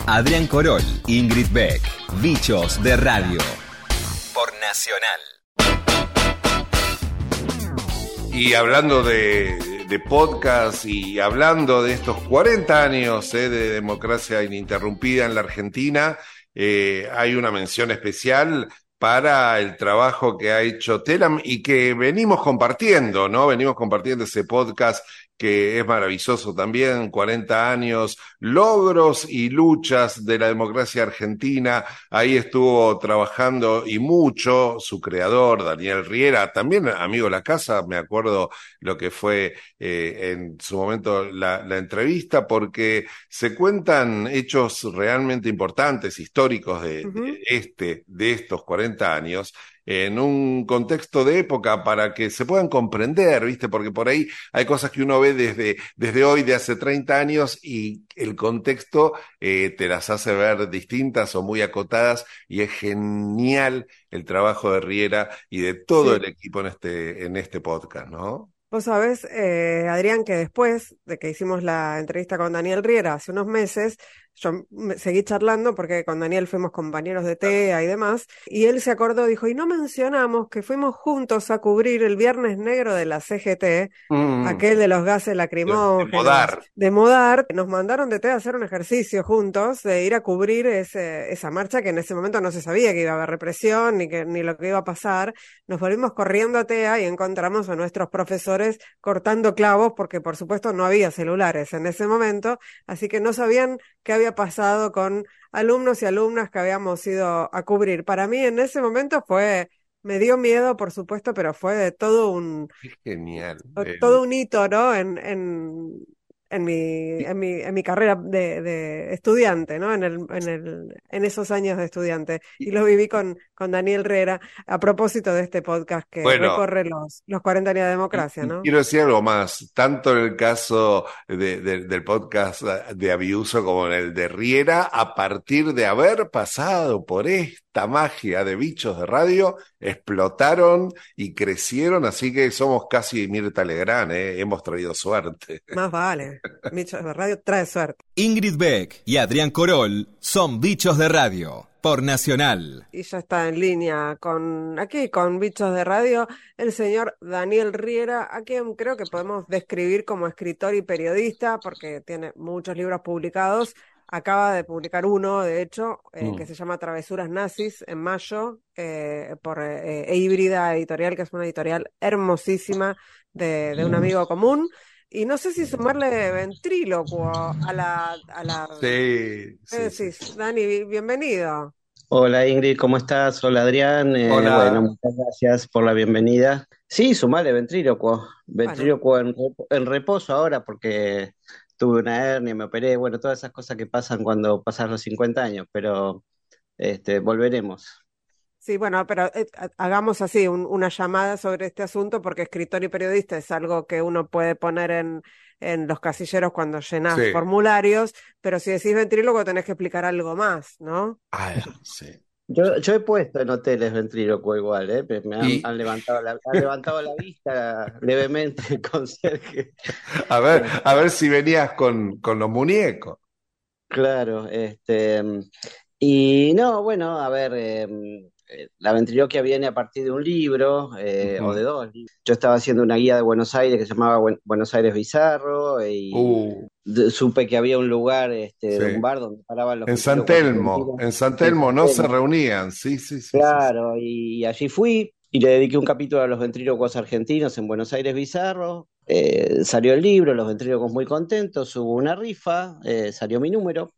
Adrián Corol, Ingrid Beck, Bichos de Radio por Nacional. Y hablando de, de podcast y hablando de estos 40 años eh, de democracia ininterrumpida en la Argentina, eh, hay una mención especial para el trabajo que ha hecho Telam y que venimos compartiendo, ¿no? Venimos compartiendo ese podcast que es maravilloso también, 40 años, logros y luchas de la democracia argentina. Ahí estuvo trabajando y mucho su creador, Daniel Riera, también amigo de la casa, me acuerdo lo que fue eh, en su momento la, la, entrevista, porque se cuentan hechos realmente importantes, históricos de, uh -huh. de este, de estos 40 años en un contexto de época para que se puedan comprender, ¿viste? Porque por ahí hay cosas que uno ve desde, desde hoy, de hace 30 años, y el contexto eh, te las hace ver distintas o muy acotadas, y es genial el trabajo de Riera y de todo sí. el equipo en este, en este podcast, ¿no? Vos sabés, eh, Adrián, que después de que hicimos la entrevista con Daniel Riera hace unos meses, yo seguí charlando porque con Daniel fuimos compañeros de TEA y demás, y él se acordó, dijo, y no mencionamos que fuimos juntos a cubrir el Viernes Negro de la CGT, mm. aquel de los gases lacrimógenos. De Modar. De Modar. Nos mandaron de TEA a hacer un ejercicio juntos, de ir a cubrir ese, esa marcha que en ese momento no se sabía que iba a haber represión ni, que, ni lo que iba a pasar. Nos volvimos corriendo a TEA y encontramos a nuestros profesores cortando clavos porque por supuesto no había celulares en ese momento, así que no sabían qué había pasado con alumnos y alumnas que habíamos ido a cubrir. Para mí en ese momento fue, me dio miedo, por supuesto, pero fue todo un... Genial. Todo un hito, ¿no? En, en, en mi, en mi, en mi carrera de, de estudiante, ¿no? En, el, en, el, en esos años de estudiante. Y lo viví con, con Daniel Riera a propósito de este podcast que bueno, recorre los, los 40 años de democracia, ¿no? Quiero decir algo más, tanto en el caso de, de, del podcast de Abiuso como en el de Riera, a partir de haber pasado por esta magia de bichos de radio, explotaron y crecieron, así que somos casi Mirta Legrand, ¿eh? hemos traído suerte. Más vale. Bichos de Radio trae suerte. Ingrid Beck y Adrián Corol son Bichos de Radio por Nacional. Y ya está en línea con aquí, con Bichos de Radio, el señor Daniel Riera, a quien creo que podemos describir como escritor y periodista, porque tiene muchos libros publicados. Acaba de publicar uno, de hecho, eh, mm. que se llama Travesuras Nazis en mayo, eh, por eh, e Híbrida Editorial, que es una editorial hermosísima de, de un amigo común. Y no sé si sumarle ventrílocuo a la... A la... Sí, sí, decís? Sí. Dani, bienvenido. Hola Ingrid, ¿cómo estás? Hola Adrián. Eh, Hola. Bueno, muchas gracias por la bienvenida. Sí, sumarle ventrílocuo. Ventrílocuo bueno. en, en, reposo ahora porque tuve una hernia, me operé, bueno, todas esas cosas que pasan cuando pasas los 50 años, pero este, volveremos. Sí, bueno, pero eh, hagamos así un, una llamada sobre este asunto porque escritor y periodista es algo que uno puede poner en, en los casilleros cuando llenas sí. formularios, pero si decís ventríloco tenés que explicar algo más, ¿no? Ah, sí. Yo, yo he puesto en hoteles ventríloco igual, ¿eh? Me han, y... han levantado, la, han levantado la vista levemente el conserje. A ver, a ver si venías con, con los muñecos. Claro, este. Y no, bueno, a ver, eh, la ventriloquia viene a partir de un libro eh, uh -huh. o de dos. Yo estaba haciendo una guía de Buenos Aires que se llamaba Buenos Aires Bizarro y uh. Supe que había un lugar, este, sí. un bar donde paraban los. En San Telmo, en San Telmo no se reunían, sí, sí, sí. Claro, sí. Y, allí fui y le dediqué un capítulo a los ventrílocos argentinos en Buenos Aires Bizarro. Eh, salió el libro, los ventrílocos muy contentos, hubo una rifa, eh, salió mi número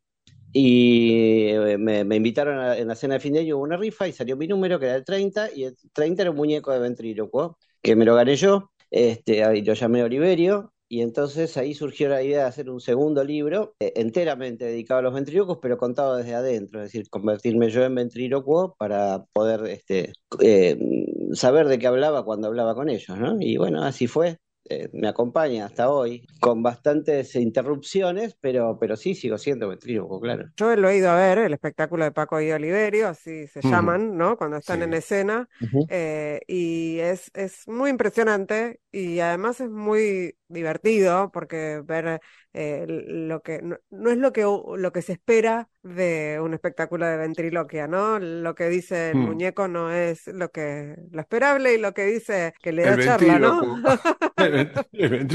y eh, me, me invitaron a, en la cena de fin de año hubo una rifa y salió mi número que era el 30 y el 30 era un muñeco de ventrílocuo que me lo gané yo este, ahí lo llamé Oliverio y entonces ahí surgió la idea de hacer un segundo libro eh, enteramente dedicado a los ventrílocos pero contado desde adentro es decir convertirme yo en ventrílocuo para poder este, eh, saber de qué hablaba cuando hablaba con ellos ¿no? y bueno así fue eh, me acompaña hasta hoy, con bastantes interrupciones, pero, pero sí sigo siendo ventríloco, claro. Yo lo he ido a ver, el espectáculo de Paco y Oliverio, así se llaman, ¿no? Cuando están Sí. en escena. Eh, y es, es muy impresionante y además es muy divertido porque ver eh, lo que no, no es lo que lo que se espera de un espectáculo de ventriloquia, ¿no? Lo que dice el Mm. muñeco no es lo que lo esperable y lo que dice que le da El charla, ¿no? El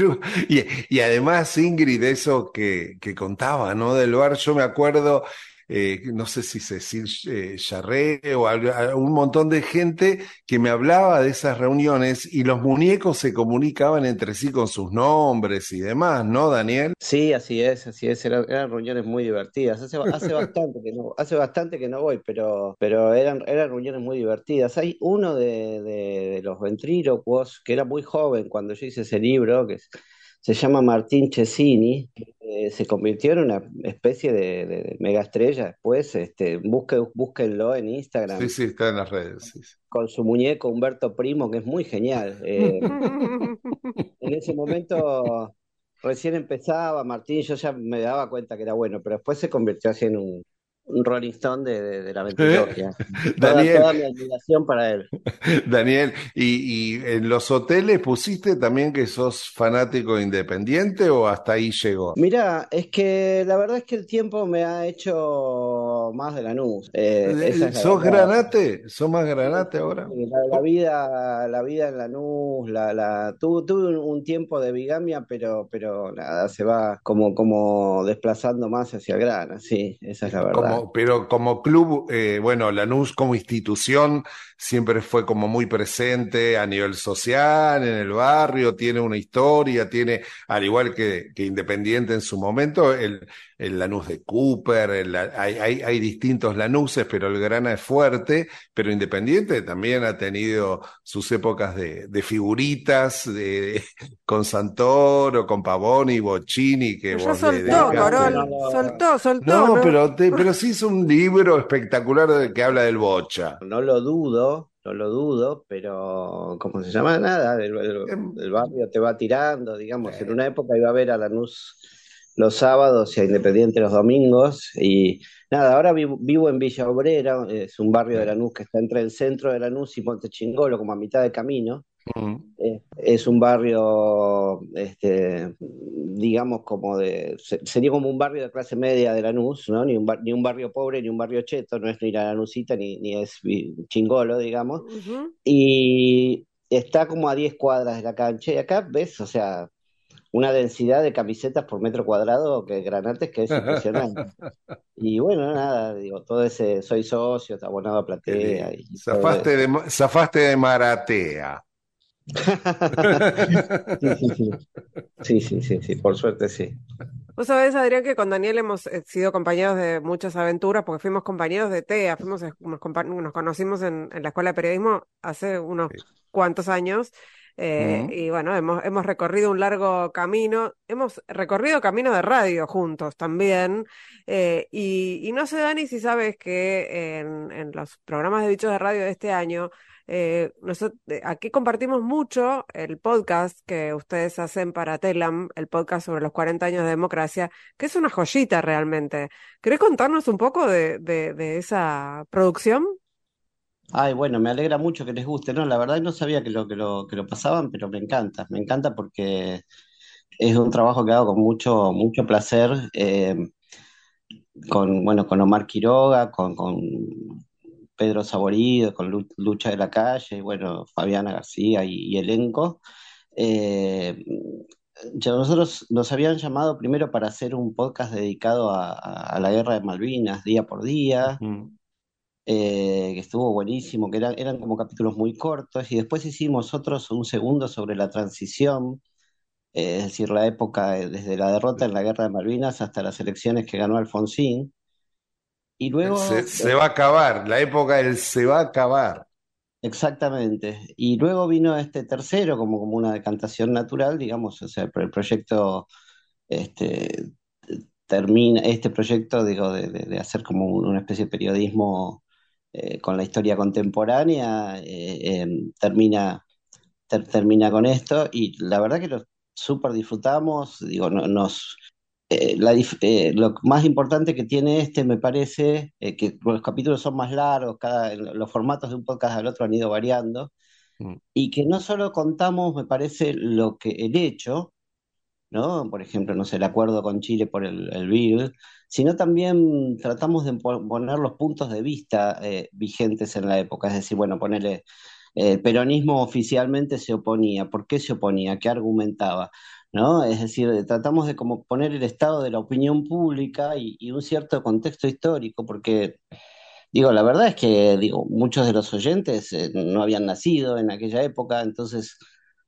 y además, Ingrid, eso que, que contaba, ¿no? Del bar, yo me acuerdo, eh, no sé si Cecil eh, Charré o a- un montón de gente que me hablaba de esas reuniones y los muñecos se comunicaban entre sí con sus nombres y demás, ¿no, Daniel? Sí, así es, así es, eran, eran reuniones muy divertidas. Hace, hace bastante que no, hace bastante que no voy, pero, pero eran, eran reuniones muy divertidas. Hay uno de, de, de los ventrílocuos que era muy joven cuando yo hice ese libro, que es- se llama Martín Cesini, que eh, se convirtió en una especie de, de mega estrella después. Este, busque, búsquenlo en Instagram Sí, sí, está en las redes. sí, sí. con su muñeco Humberto Primo, que es muy genial. Eh, en ese momento recién empezaba Martín, yo ya me daba cuenta que era bueno, pero después se convirtió así en un, un Rolling Stone de, de- de la. Toda, Daniel, toda mi admiración para él. Daniel, ¿y, y en los hoteles pusiste también que sos fanático independiente o hasta ahí llegó? Mira, es que la verdad es que el tiempo me ha hecho más de Lanús. Eh, esa es la ¿Sos verdad. granate? ¿Sos más granate ahora? La, la vida, la vida en Lanús, la, la, tuve, tuve un, tiempo de bigamia, pero, pero nada, se va como, como desplazando más hacia el grana, sí, esa es la verdad. Como, pero como club, eh, bueno, Lanús como institución siempre fue como muy presente a nivel social, en el barrio, tiene una historia, tiene, al igual que, que Independiente en su momento, el, el Lanús de Cooper, el- hay, hay, hay distintos Lanuses, pero el Grana es fuerte, pero Independiente también ha tenido sus épocas de, de figuritas, de, con Santoro, con Pavoni, Bocini, que vos soltó. Corol, no, soltó, soltó, No, ¿no? pero, te- pero sí es un libro espectacular que habla del bocha. No lo dudo, no lo dudo, pero ¿cómo se llama? Nada, el, el- Em, el barrio te va tirando, digamos. En una época iba a ver a Lanús los sábados y a Independiente los domingos. Y nada, ahora vivo, vivo en Villa Obrera, es un barrio de Lanús que está entre el centro de Lanús y Monte Chingolo, como a mitad de camino. Eh, Es un barrio, este, digamos, como de, se- sería como un barrio de clase media de Lanús, ¿no? Ni un, bar- ni un barrio pobre ni un barrio cheto, no es ni la Lanusita ni, ni es chingolo, digamos. Y está como a 10 cuadras de la cancha. Y acá ves, o sea, una densidad de camisetas por metro cuadrado que granates que es impresionante. Y bueno, nada, digo, todo ese, soy socio, abonado a platea y Zafaste de, zafaste de Maratea. Sí, sí, sí. Sí, por suerte sí. Vos sabés, Adrián, que con Daniel hemos eh, sido compañeros de muchas aventuras, porque fuimos compañeros de TEA, fuimos, eh, nos, conocimos en, en la Escuela de Periodismo hace unos Sí. cuantos años, eh, y bueno, hemos, hemos recorrido un largo camino, hemos recorrido camino de radio juntos también, eh, y, y no sé, Dani, si sabes que en, en los programas de Bichos de Radio de este año, eh, nosot- eh, aquí compartimos mucho el podcast que ustedes hacen para Telam, el podcast sobre los 40 años de democracia, que es una joyita realmente. ¿Querés contarnos un poco de, de, esa producción? Ay, bueno, me alegra mucho que les guste, ¿no? La verdad no sabía que lo, que lo, que lo pasaban, pero me encanta, me encanta porque es un trabajo que hago con mucho, mucho placer, eh, con, bueno, con Omar Quiroga, con Pedro Saborido, con Lu- Lucha de la Calle, bueno, Fabiana García y, y elenco. Eh, ya nosotros nos habían llamado primero para hacer un podcast dedicado a, la guerra de Malvinas, día por día, Mm. eh, que estuvo buenísimo, que eran, eran como capítulos muy cortos, y después hicimos otros, un segundo sobre la transición, eh, es decir, la época de- desde la derrota en la guerra de Malvinas hasta las elecciones que ganó Alfonsín. Y luego, Se, se va a acabar, la época del se va a acabar. Exactamente. Y luego vino este tercero como, como una decantación natural, digamos, o sea, el proyecto este, termina, este proyecto, digo, de, de- de hacer como un- una especie de periodismo eh, con la historia contemporánea, eh, em, termina termina con esto y la verdad que lo súper disfrutamos, digo, nos... Eh, eh, lo más importante que tiene este me parece que los capítulos son más largos, cada, los formatos de un podcast al otro han ido variando, mm. y que no solo contamos, me parece, lo que el hecho, ¿no? Por ejemplo, no sé, el acuerdo con Chile por el, el bill, sino también tratamos de poner los puntos de vista eh, vigentes en la época, es decir, bueno, ponerle, el peronismo oficialmente se oponía, ¿por qué se oponía? ¿Qué argumentaba? ¿No? Es decir, tratamos de como poner el estado de la opinión pública y, un cierto contexto histórico, porque Digo, la verdad es que digo, muchos de los oyentes eh, no habían nacido en aquella época, entonces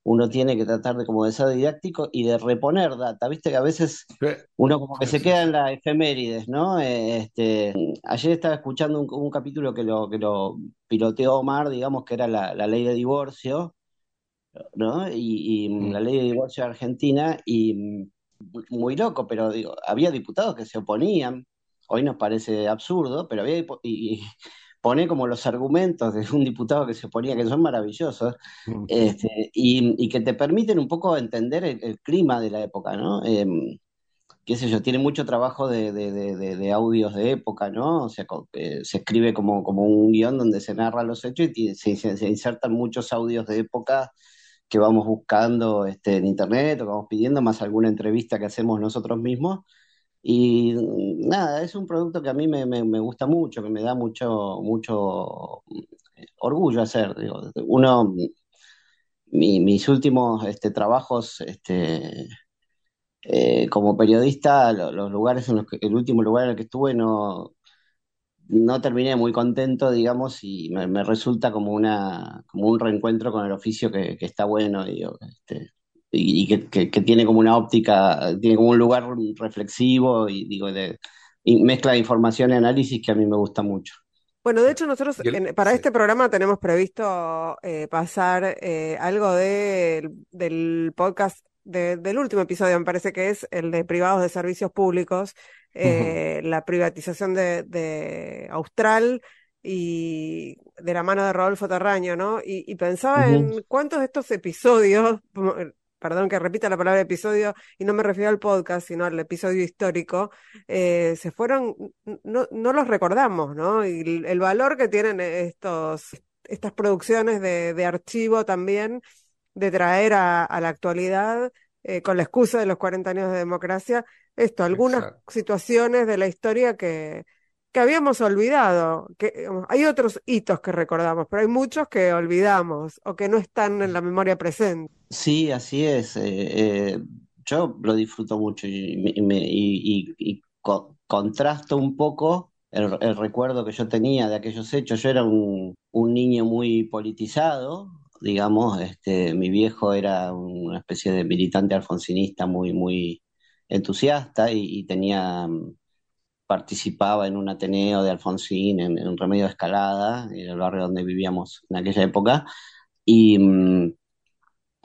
uno tiene que tratar de como de ser didáctico y de reponer data. Viste que a veces uno como que se queda en la efemérides, ¿no? Eh, este, ayer estaba escuchando un, capítulo que lo, que lo piloteó Omar, digamos, que era la, ley de divorcio, ¿no? Y, mm. la ley de divorcio de Argentina, y mm, muy loco, pero digo, había diputados que se oponían. Hoy nos parece absurdo, pero había y, pone como los argumentos de un diputado que se oponía, que son maravillosos, este, y, que te permiten un poco entender el, clima de la época, ¿no? Em, qué sé yo, tiene mucho trabajo de, audios de época, ¿no? O sea, eh, se escribe como, como un guion donde se narra los hechos y se, se, insertan muchos audios de época que vamos buscando este, en internet o que vamos pidiendo, más alguna entrevista que hacemos nosotros mismos y nada, es un producto que a mí me, gusta mucho, que me da mucho, mucho eh, orgullo hacer. uno, mis últimos este, trabajos este, eh, como periodista, los, lugares en los que, el último lugar en el que estuve no, no terminé muy contento, digamos, y me, resulta como una, como un reencuentro con el oficio que, está bueno, digo, este, y, que, tiene como una óptica, tiene como un lugar reflexivo y digo, de mezcla de información y análisis que a mí me gusta mucho. Bueno, de hecho nosotros para este programa tenemos previsto eh, pasar eh, algo de, del podcast del último episodio, me parece que es el de privados de servicios públicos, eh, la privatización de, de, Austral y de la mano de Rodolfo Terraño, ¿no? Y, pensaba en cuántos de estos episodios, perdón que repita la palabra episodio, y no me refiero al podcast, sino al episodio histórico, eh, se fueron, no, no, los recordamos, ¿no? Y el, valor que tienen estos, estas producciones de, de archivo también, de traer a, la actualidad, eh, con la excusa de los 40 años de democracia, esto, algunas situaciones de la historia que, que habíamos olvidado, que hay otros hitos que recordamos, pero hay muchos que olvidamos o que no están en la memoria presente. Sí, así es. Eh, eh, yo lo disfruto mucho y, contrasto un poco el, recuerdo que yo tenía de aquellos hechos. Yo era un, niño muy politizado, digamos, este, mi viejo era una especie de militante alfonsinista muy, muy entusiasta y tenía participaba en un Ateneo de Alfonsín, en, un Remedio de Escalada, en el barrio donde vivíamos en aquella época, y, mm,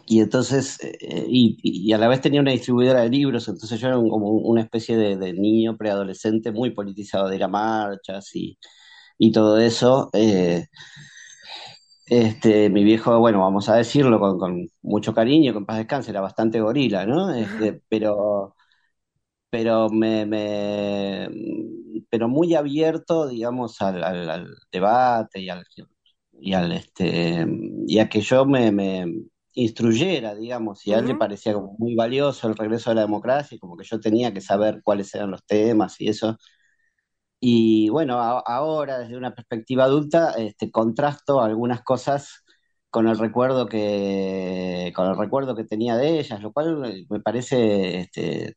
y entonces, eh, y, a la vez tenía una distribuidora de libros, entonces yo era como una especie de, niño preadolescente muy politizado de ir a marchas y, y todo eso. Eh, este, mi viejo, bueno, vamos a decirlo con, mucho cariño, con paz descanse, era bastante gorila, ¿no? Este, pero pero me, pero muy abierto, digamos, al, debate y al, y al este y a que yo me, instruyera, digamos, y a él le parecía como muy valioso el regreso de la democracia, y como que yo tenía que saber cuáles eran los temas y eso. Y bueno, ahora desde una perspectiva adulta, este, contrasto algunas cosas con el recuerdo que con el recuerdo que tenía de ellas, lo cual me parece este,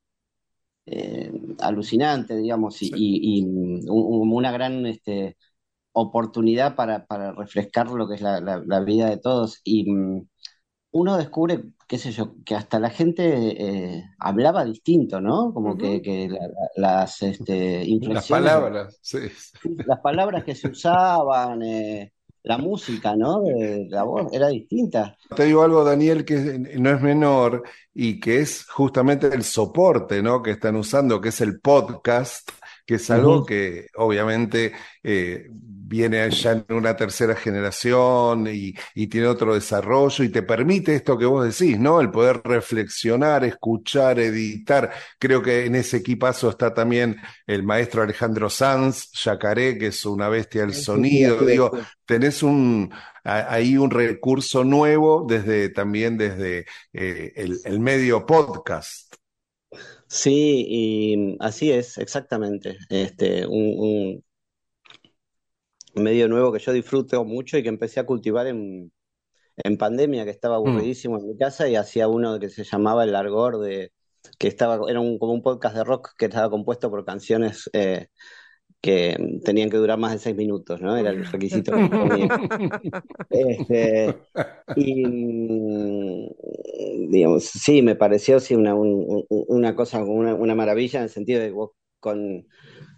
eh, alucinante, digamos, y, una gran este, oportunidad para, refrescar lo que es la, vida de todos. Y mm, uno descubre, qué sé yo, que hasta la gente eh, hablaba distinto, ¿no? Como que, las este, Las palabras, sí. Las palabras que se usaban. Eh, la música, ¿no? la voz era distinta. Te digo algo, Daniel, que no es menor y que es justamente el soporte, ¿no? Que están usando, que es el podcast, que es algo que obviamente eh, viene ya en una tercera generación y, y, tiene otro desarrollo y te permite esto que vos decís, ¿no? El poder reflexionar, escuchar, editar. Creo que en ese equipazo está también el maestro Alejandro Sanz, Yacaré, que es una bestia del sonido. Digo, tenés un ahí un recurso nuevo desde también desde eh, el, el medio podcast. Sí, y así es, exactamente. Este, un, un medio nuevo que yo disfruto mucho y que empecé a cultivar en, en pandemia, que estaba Mm. aburridísimo en mi casa y hacía uno que se llamaba El Largor, de, que estaba, era un, como un podcast de rock que estaba compuesto por canciones eh, que tenían que durar más de seis minutos, ¿no? Era el requisito que. Este, y mm, digamos, sí, me pareció sí, una, un- un- una cosa, una, una maravilla en el sentido de que vos con,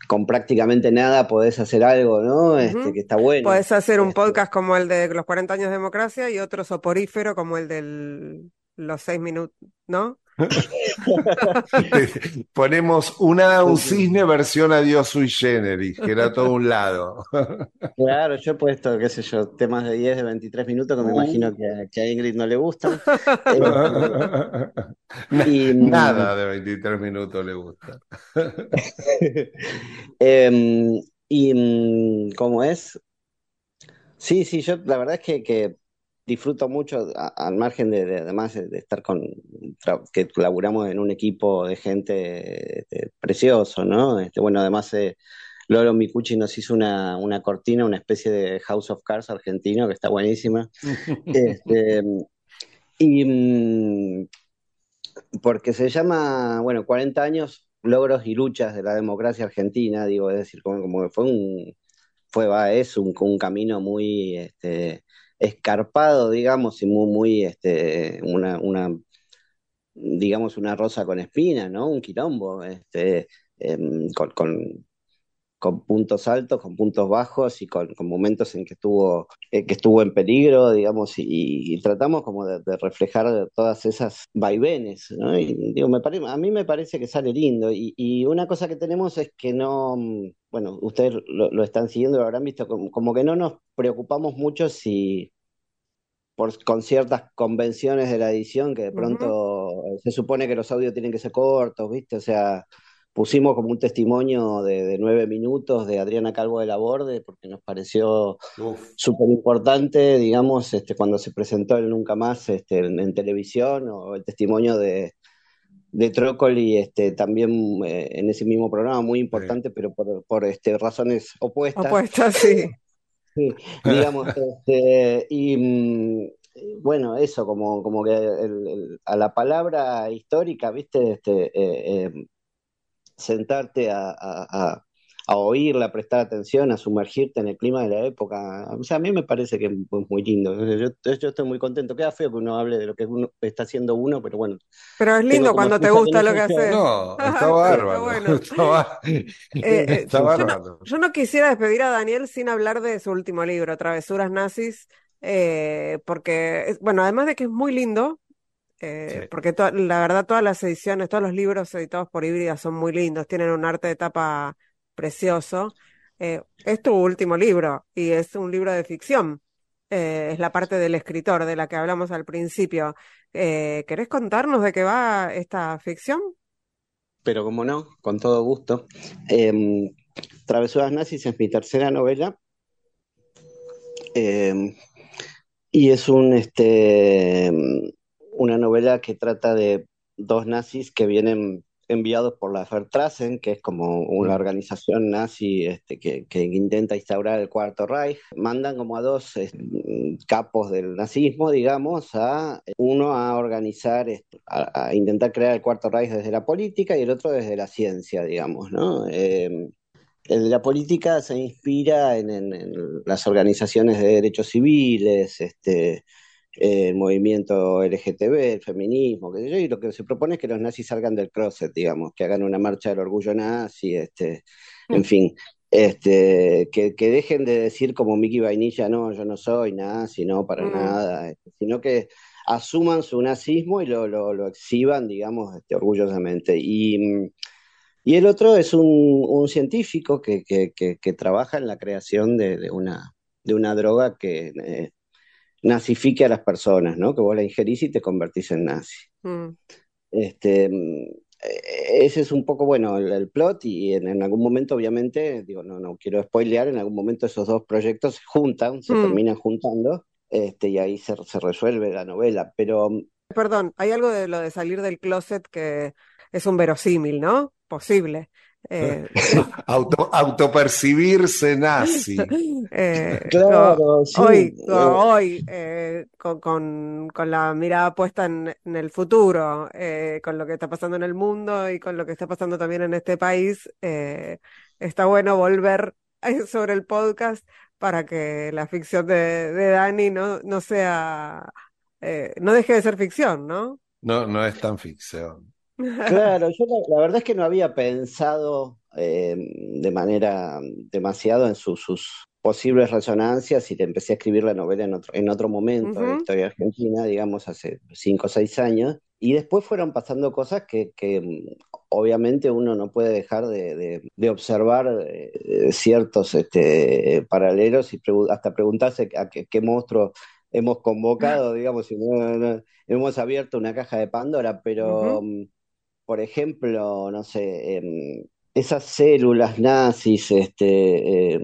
con prácticamente nada podés hacer algo, ¿no? Este, que está bueno. Podés hacer un Este, podcast como el de los 40 años de democracia y otro soporífero como el de los seis minutos, ¿no? Ponemos una, un cisne versión adiós sui generis, que era todo un lado. Claro, yo he puesto, qué sé yo, temas de 10, de 23 minutos que me imagino que, que a Ingrid no le gustan. Na- Y, mm, Nada de 23 minutos le gusta. Em, y mm, ¿cómo es? Sí, sí, yo la verdad es que, que disfruto mucho, a- al margen de, de- además de, de estar con, tra- que laburamos en un equipo de gente este, precioso, ¿no? Este, bueno, además eh, Lolo Micucci nos hizo una, una cortina, una especie de House of Cards argentino que está buenísima. Este, y mm, porque se llama, bueno, 40 años, logros y luchas de la democracia argentina, digo, es decir, como, como que fue un, fue, va, es un, un camino muy este, escarpado, digamos, y muy, muy, este, una, una, digamos, una rosa con espina, ¿no? Un quilombo, este, em, con, con, con puntos altos, con puntos bajos y con, con momentos en que estuvo, eh, que estuvo en peligro, digamos, y, y tratamos como de, de reflejar todas esas vaivenes, ¿no? Y digo, me pare- a mí me parece que sale lindo. Y, y una cosa que tenemos es que no, mm, bueno, ustedes lo, lo están siguiendo, lo habrán visto, como, como que no nos preocupamos mucho si por, con ciertas convenciones de la edición que de pronto se supone que los audios tienen que ser cortos, ¿viste? O sea, pusimos como un testimonio de, de nueve minutos de Adriana Calvo de la Borde porque nos pareció súper importante, digamos, este, cuando se presentó el Nunca Más este, en, en televisión o el testimonio de, de Trócoli este, también eh, en ese mismo programa, muy importante, pero por, por este, razones opuestas. Opuestas, sí. Sí, digamos, este, y mm, bueno, eso, como, como que el- el- a la palabra histórica, ¿viste? Este, eh, eh, sentarte a, a, a- a oírla, a prestar atención, a sumergirte en el clima de la época. O sea, a mí me parece que es muy lindo. Yo, yo estoy muy contento. Queda feo que uno hable de lo que uno está haciendo uno, pero bueno. Pero es lindo cuando te gusta lo que haces. No, está bárbaro. bueno. Está, Eh, eh, está yo no, bárbaro. yo no quisiera despedir a Daniel sin hablar de su último libro, Travesuras Nazis, eh, porque, bueno, además de que es muy lindo, eh, Sí. porque to- la verdad todas las ediciones, todos los libros editados por Híbrida son muy lindos, tienen un arte de tapa precioso. Eh, es tu último libro y es un libro de ficción. Eh, es la parte del escritor de la que hablamos al principio. Eh, ¿querés contarnos de qué va esta ficción? Pero como no, con todo gusto. Eh, Travesuras Nazis es mi tercera novela. Eh, y es un, este, una novela que trata de dos nazis que vienen enviados por la Vertrasen, que es como una organización nazi este, que, que intenta instaurar el Cuarto Reich. Mandan como a dos eh, capos del nazismo, digamos, a uno a organizar, a, a intentar crear el Cuarto Reich desde la política y el otro desde la ciencia, digamos, ¿no? Eh, el de la política se inspira en, en- en las organizaciones de derechos civiles, este, el movimiento LGTB, el feminismo, qué sé yo, y lo que se propone es que los nazis salgan del closet, digamos, que hagan una marcha del orgullo nazi, este, en fin, este, que, que dejen de decir como Mickey Vainilla, no, yo no soy nazi, no, para Mm. nada, este, sino que asuman su nazismo y lo, lo, lo exhiban, digamos, este, orgullosamente. Y, mm, Y el otro es un, un científico que, que, que, que, trabaja en la creación de, de, una, de una droga que eh, nazifique a las personas, ¿no? Que vos la ingerís y te convertís en nazi. Mm. Este, ese es un poco, bueno, el, el plot y en, en, algún momento, obviamente, digo, no, no quiero spoilear, en algún momento esos dos proyectos se juntan, se mm. terminan juntando, este, y ahí se, se resuelve la novela, pero... Perdón, hay algo de lo de salir del closet que es un verosímil, ¿no? Posible. Eh, Auto, autopercibirse nazi. Eh, claro, sí. Hoy, hoy eh, con, con, con, la mirada puesta en, en el futuro, eh, con lo que está pasando en el mundo y con lo que está pasando también en este país, eh, está bueno volver sobre el podcast para que la ficción de, de Dani no, no sea, no deje de ser ficción, ¿no? No, no es tan ficción. Claro, yo la, la, verdad es que no había pensado eh, de manera demasiado en su, sus posibles resonancias y te empecé a escribir la novela en otro, en otro momento uh -huh. de la historia argentina, digamos, hace cinco o seis años. Y después fueron pasando cosas que, que obviamente uno no puede dejar de, de, de observar eh, ciertos este, paralelos y pregu hasta preguntarse a qué, qué monstruo hemos convocado, digamos, si no, no, hemos abierto una caja de Pandora, pero... Uh -huh por ejemplo, no sé, eh, esas células nazis, este, eh,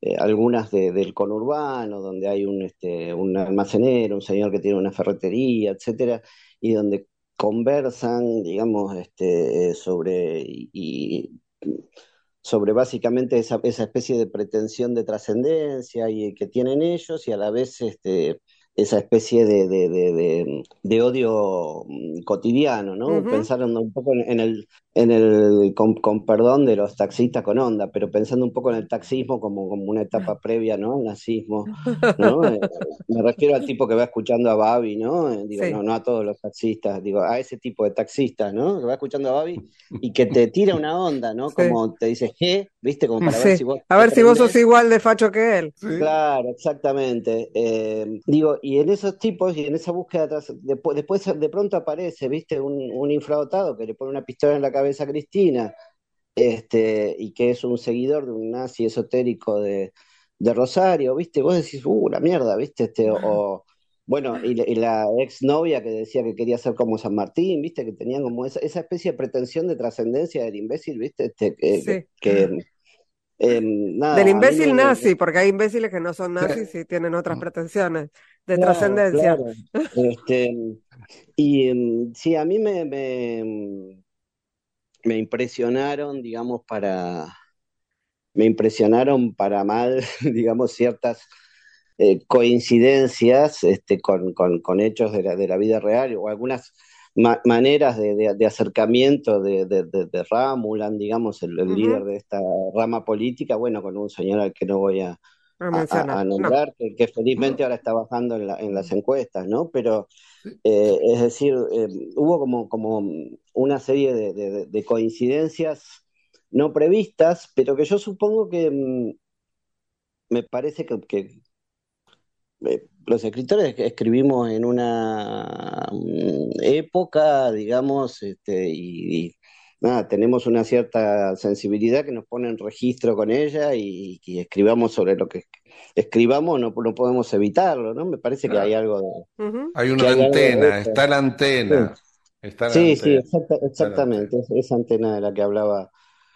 eh, algunas de, del conurbano, donde hay un, este, un almacenero, un señor que tiene una ferretería, etcétera, y donde conversan, digamos, este, sobre, y, sobre básicamente esa, esa, especie de pretensión de trascendencia y que tienen ellos y a la vez esa especie de, de, de, de odio mm, cotidiano, ¿no? Uh -huh. Pensando un poco en el, en el con, con, perdón de los taxistas con onda, pero pensando un poco en el taxismo como, como una etapa previa, ¿no? Al nazismo, ¿no? Eh, me refiero al tipo que va escuchando a Babi, ¿no? Eh, digo, sí. no, no a todos los taxistas, digo, a ese tipo de taxistas, ¿no? Que va escuchando a Babi y que te tira una onda, ¿no? Como sí. te dice, ¿qué? ¿Viste? Como para sí. ver si vos... A ver si vos sos igual de facho que él. Claro, exactamente. Eh, digo, y en esos tipos y en esa búsqueda, después, después de pronto aparece, ¿viste? Un, un infradotado que le pone una pistola en la cabeza a Cristina, este, y que es un seguidor de un nazi esotérico de, de Rosario, ¿viste? Vos decís, uh, la mierda, ¿viste? Este, o, bueno, y, y la exnovia que decía que quería ser como San Martín, ¿viste? Que tenían como esa, esa especie de pretensión de trascendencia del imbécil, ¿viste? Este, que, sí. que, eh, nada, Del imbécil no nazi, porque hay imbéciles que no son nazis y tienen otras pretensiones de claro, trascendencia. Claro. Este, y um, sí, a mí me, me, me, impresionaron, digamos, para. Me impresionaron para mal, digamos, ciertas eh, coincidencias este, con, con, con, hechos de la, de la vida real o algunas ma maneras de, de, de, acercamiento de, de Ramulan, digamos, el, el uh -huh. líder de esta rama política, bueno, con un señor al que no voy a, a, a nombrar, no. que, que, felizmente ahora está bajando en, la, en las encuestas, ¿no? Pero, eh, es decir, eh, hubo como, como una serie de, coincidencias no previstas, pero que yo supongo que mm, me parece que, eh, los escritores escribimos en una mm, época, digamos, este, y, nada, tenemos una cierta sensibilidad que nos pone en registro con ella y, y escribamos sobre lo que escribamos, no, no, podemos evitarlo, ¿no? Me parece que hay algo de... Uh -huh. Hay una antena, hay está la antena. Sí, está la sí, antena. sí exacta, exactamente, es, esa antena de la que hablaba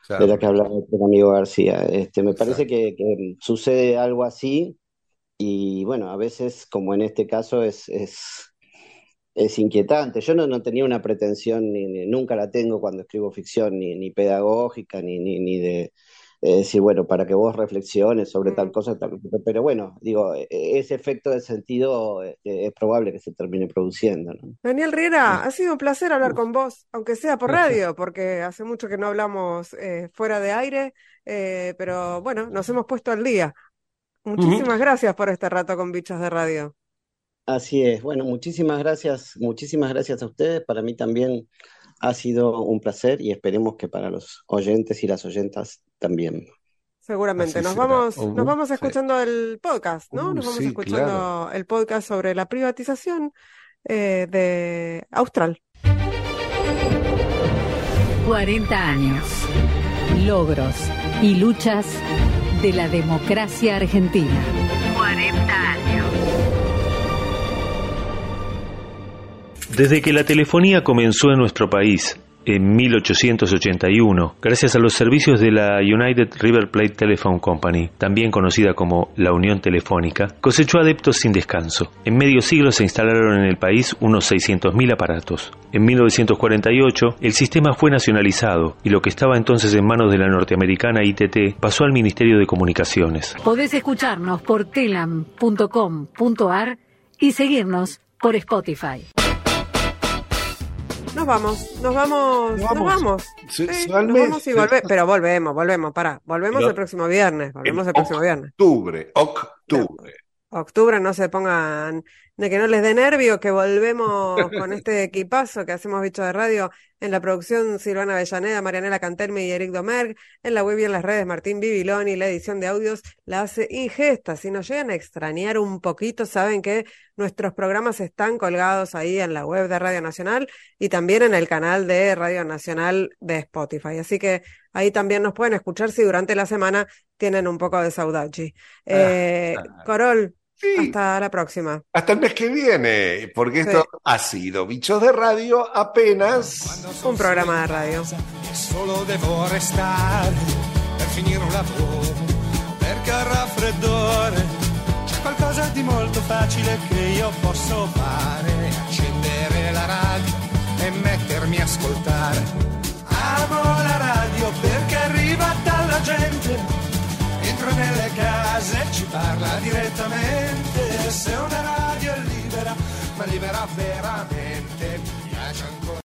claro. de la que hablaba el amigo García. Este, me parece que, que sucede algo así y bueno, a veces, como en este caso, es, es, es inquietante. Yo no, no tenía una pretensión, ni, ni, nunca la tengo cuando escribo ficción, ni, ni pedagógica, ni, ni, ni de decir, bueno, para que vos reflexiones sobre tal cosa, tal, pero bueno, digo, e, e, ese efecto de sentido eh, es probable que se termine produciendo. ¿no? Daniel Riera, sí. ha sido un placer hablar con vos, aunque sea por radio, porque hace mucho que no hablamos eh, fuera de aire, eh, pero bueno, nos hemos puesto al día. Muchísimas uh -huh. gracias por este rato con Bichos de Radio. Así es. Bueno, muchísimas gracias, muchísimas gracias a ustedes. Para mí también ha sido un placer y esperemos que para los oyentes y las oyentas también. Seguramente. Así nos será. vamos, uh nos vamos escuchando sí. el podcast, ¿no? Uh, nos vamos sí, escuchando claro. el podcast sobre la privatización eh, de Austral. 40 años. Logros y luchas de la democracia argentina. 40 años. Desde que la telefonía comenzó en nuestro país, en 1881, gracias a los servicios de la United River Plate Telephone Company, también conocida como la Unión Telefónica, cosechó adeptos sin descanso. En medio siglo se instalaron en el país unos 600.000 aparatos. En 1948, el sistema fue nacionalizado y lo que estaba entonces en manos de la norteamericana ITT pasó al Ministerio de Comunicaciones. Podés escucharnos por telam.com.ar y seguirnos por Spotify. Nos vamos, nos vamos, nos vamos. Sí, nos vamos y volvemos, pero volvemos, volvemos, para, volvemos el próximo viernes, volvemos el próximo viernes. Octubre, octubre. Octubre, no se pongan de que no les dé nervio, que volvemos con este equipazo que hacemos bicho de radio en la producción Silvana Avellaneda, Marianela Cantelme y Eric Domerg, en la web y en las redes Martín Bibiloni, la edición de audios la hace Ingesta. Si nos llegan a extrañar un poquito, saben que nuestros programas están colgados ahí en la web de Radio Nacional y también en el canal de Radio Nacional de Spotify. Así que ahí también nos pueden escuchar si durante la semana tienen un poco de saudade. Eh, Corol, hasta la próxima. Hasta el mes que viene, porque esto ha sido Bichos de Radio apenas un programa de radio. Solo devo restare per finire un lavoro, perché al raffreddore c'è qualcosa di molto facile che io posso fare, accendere la radio e mettermi a ascoltare. Amo la radio perché arriva dalla gente entra nelle case ci parla direttamente. Se una radio è libera, ma libera veramente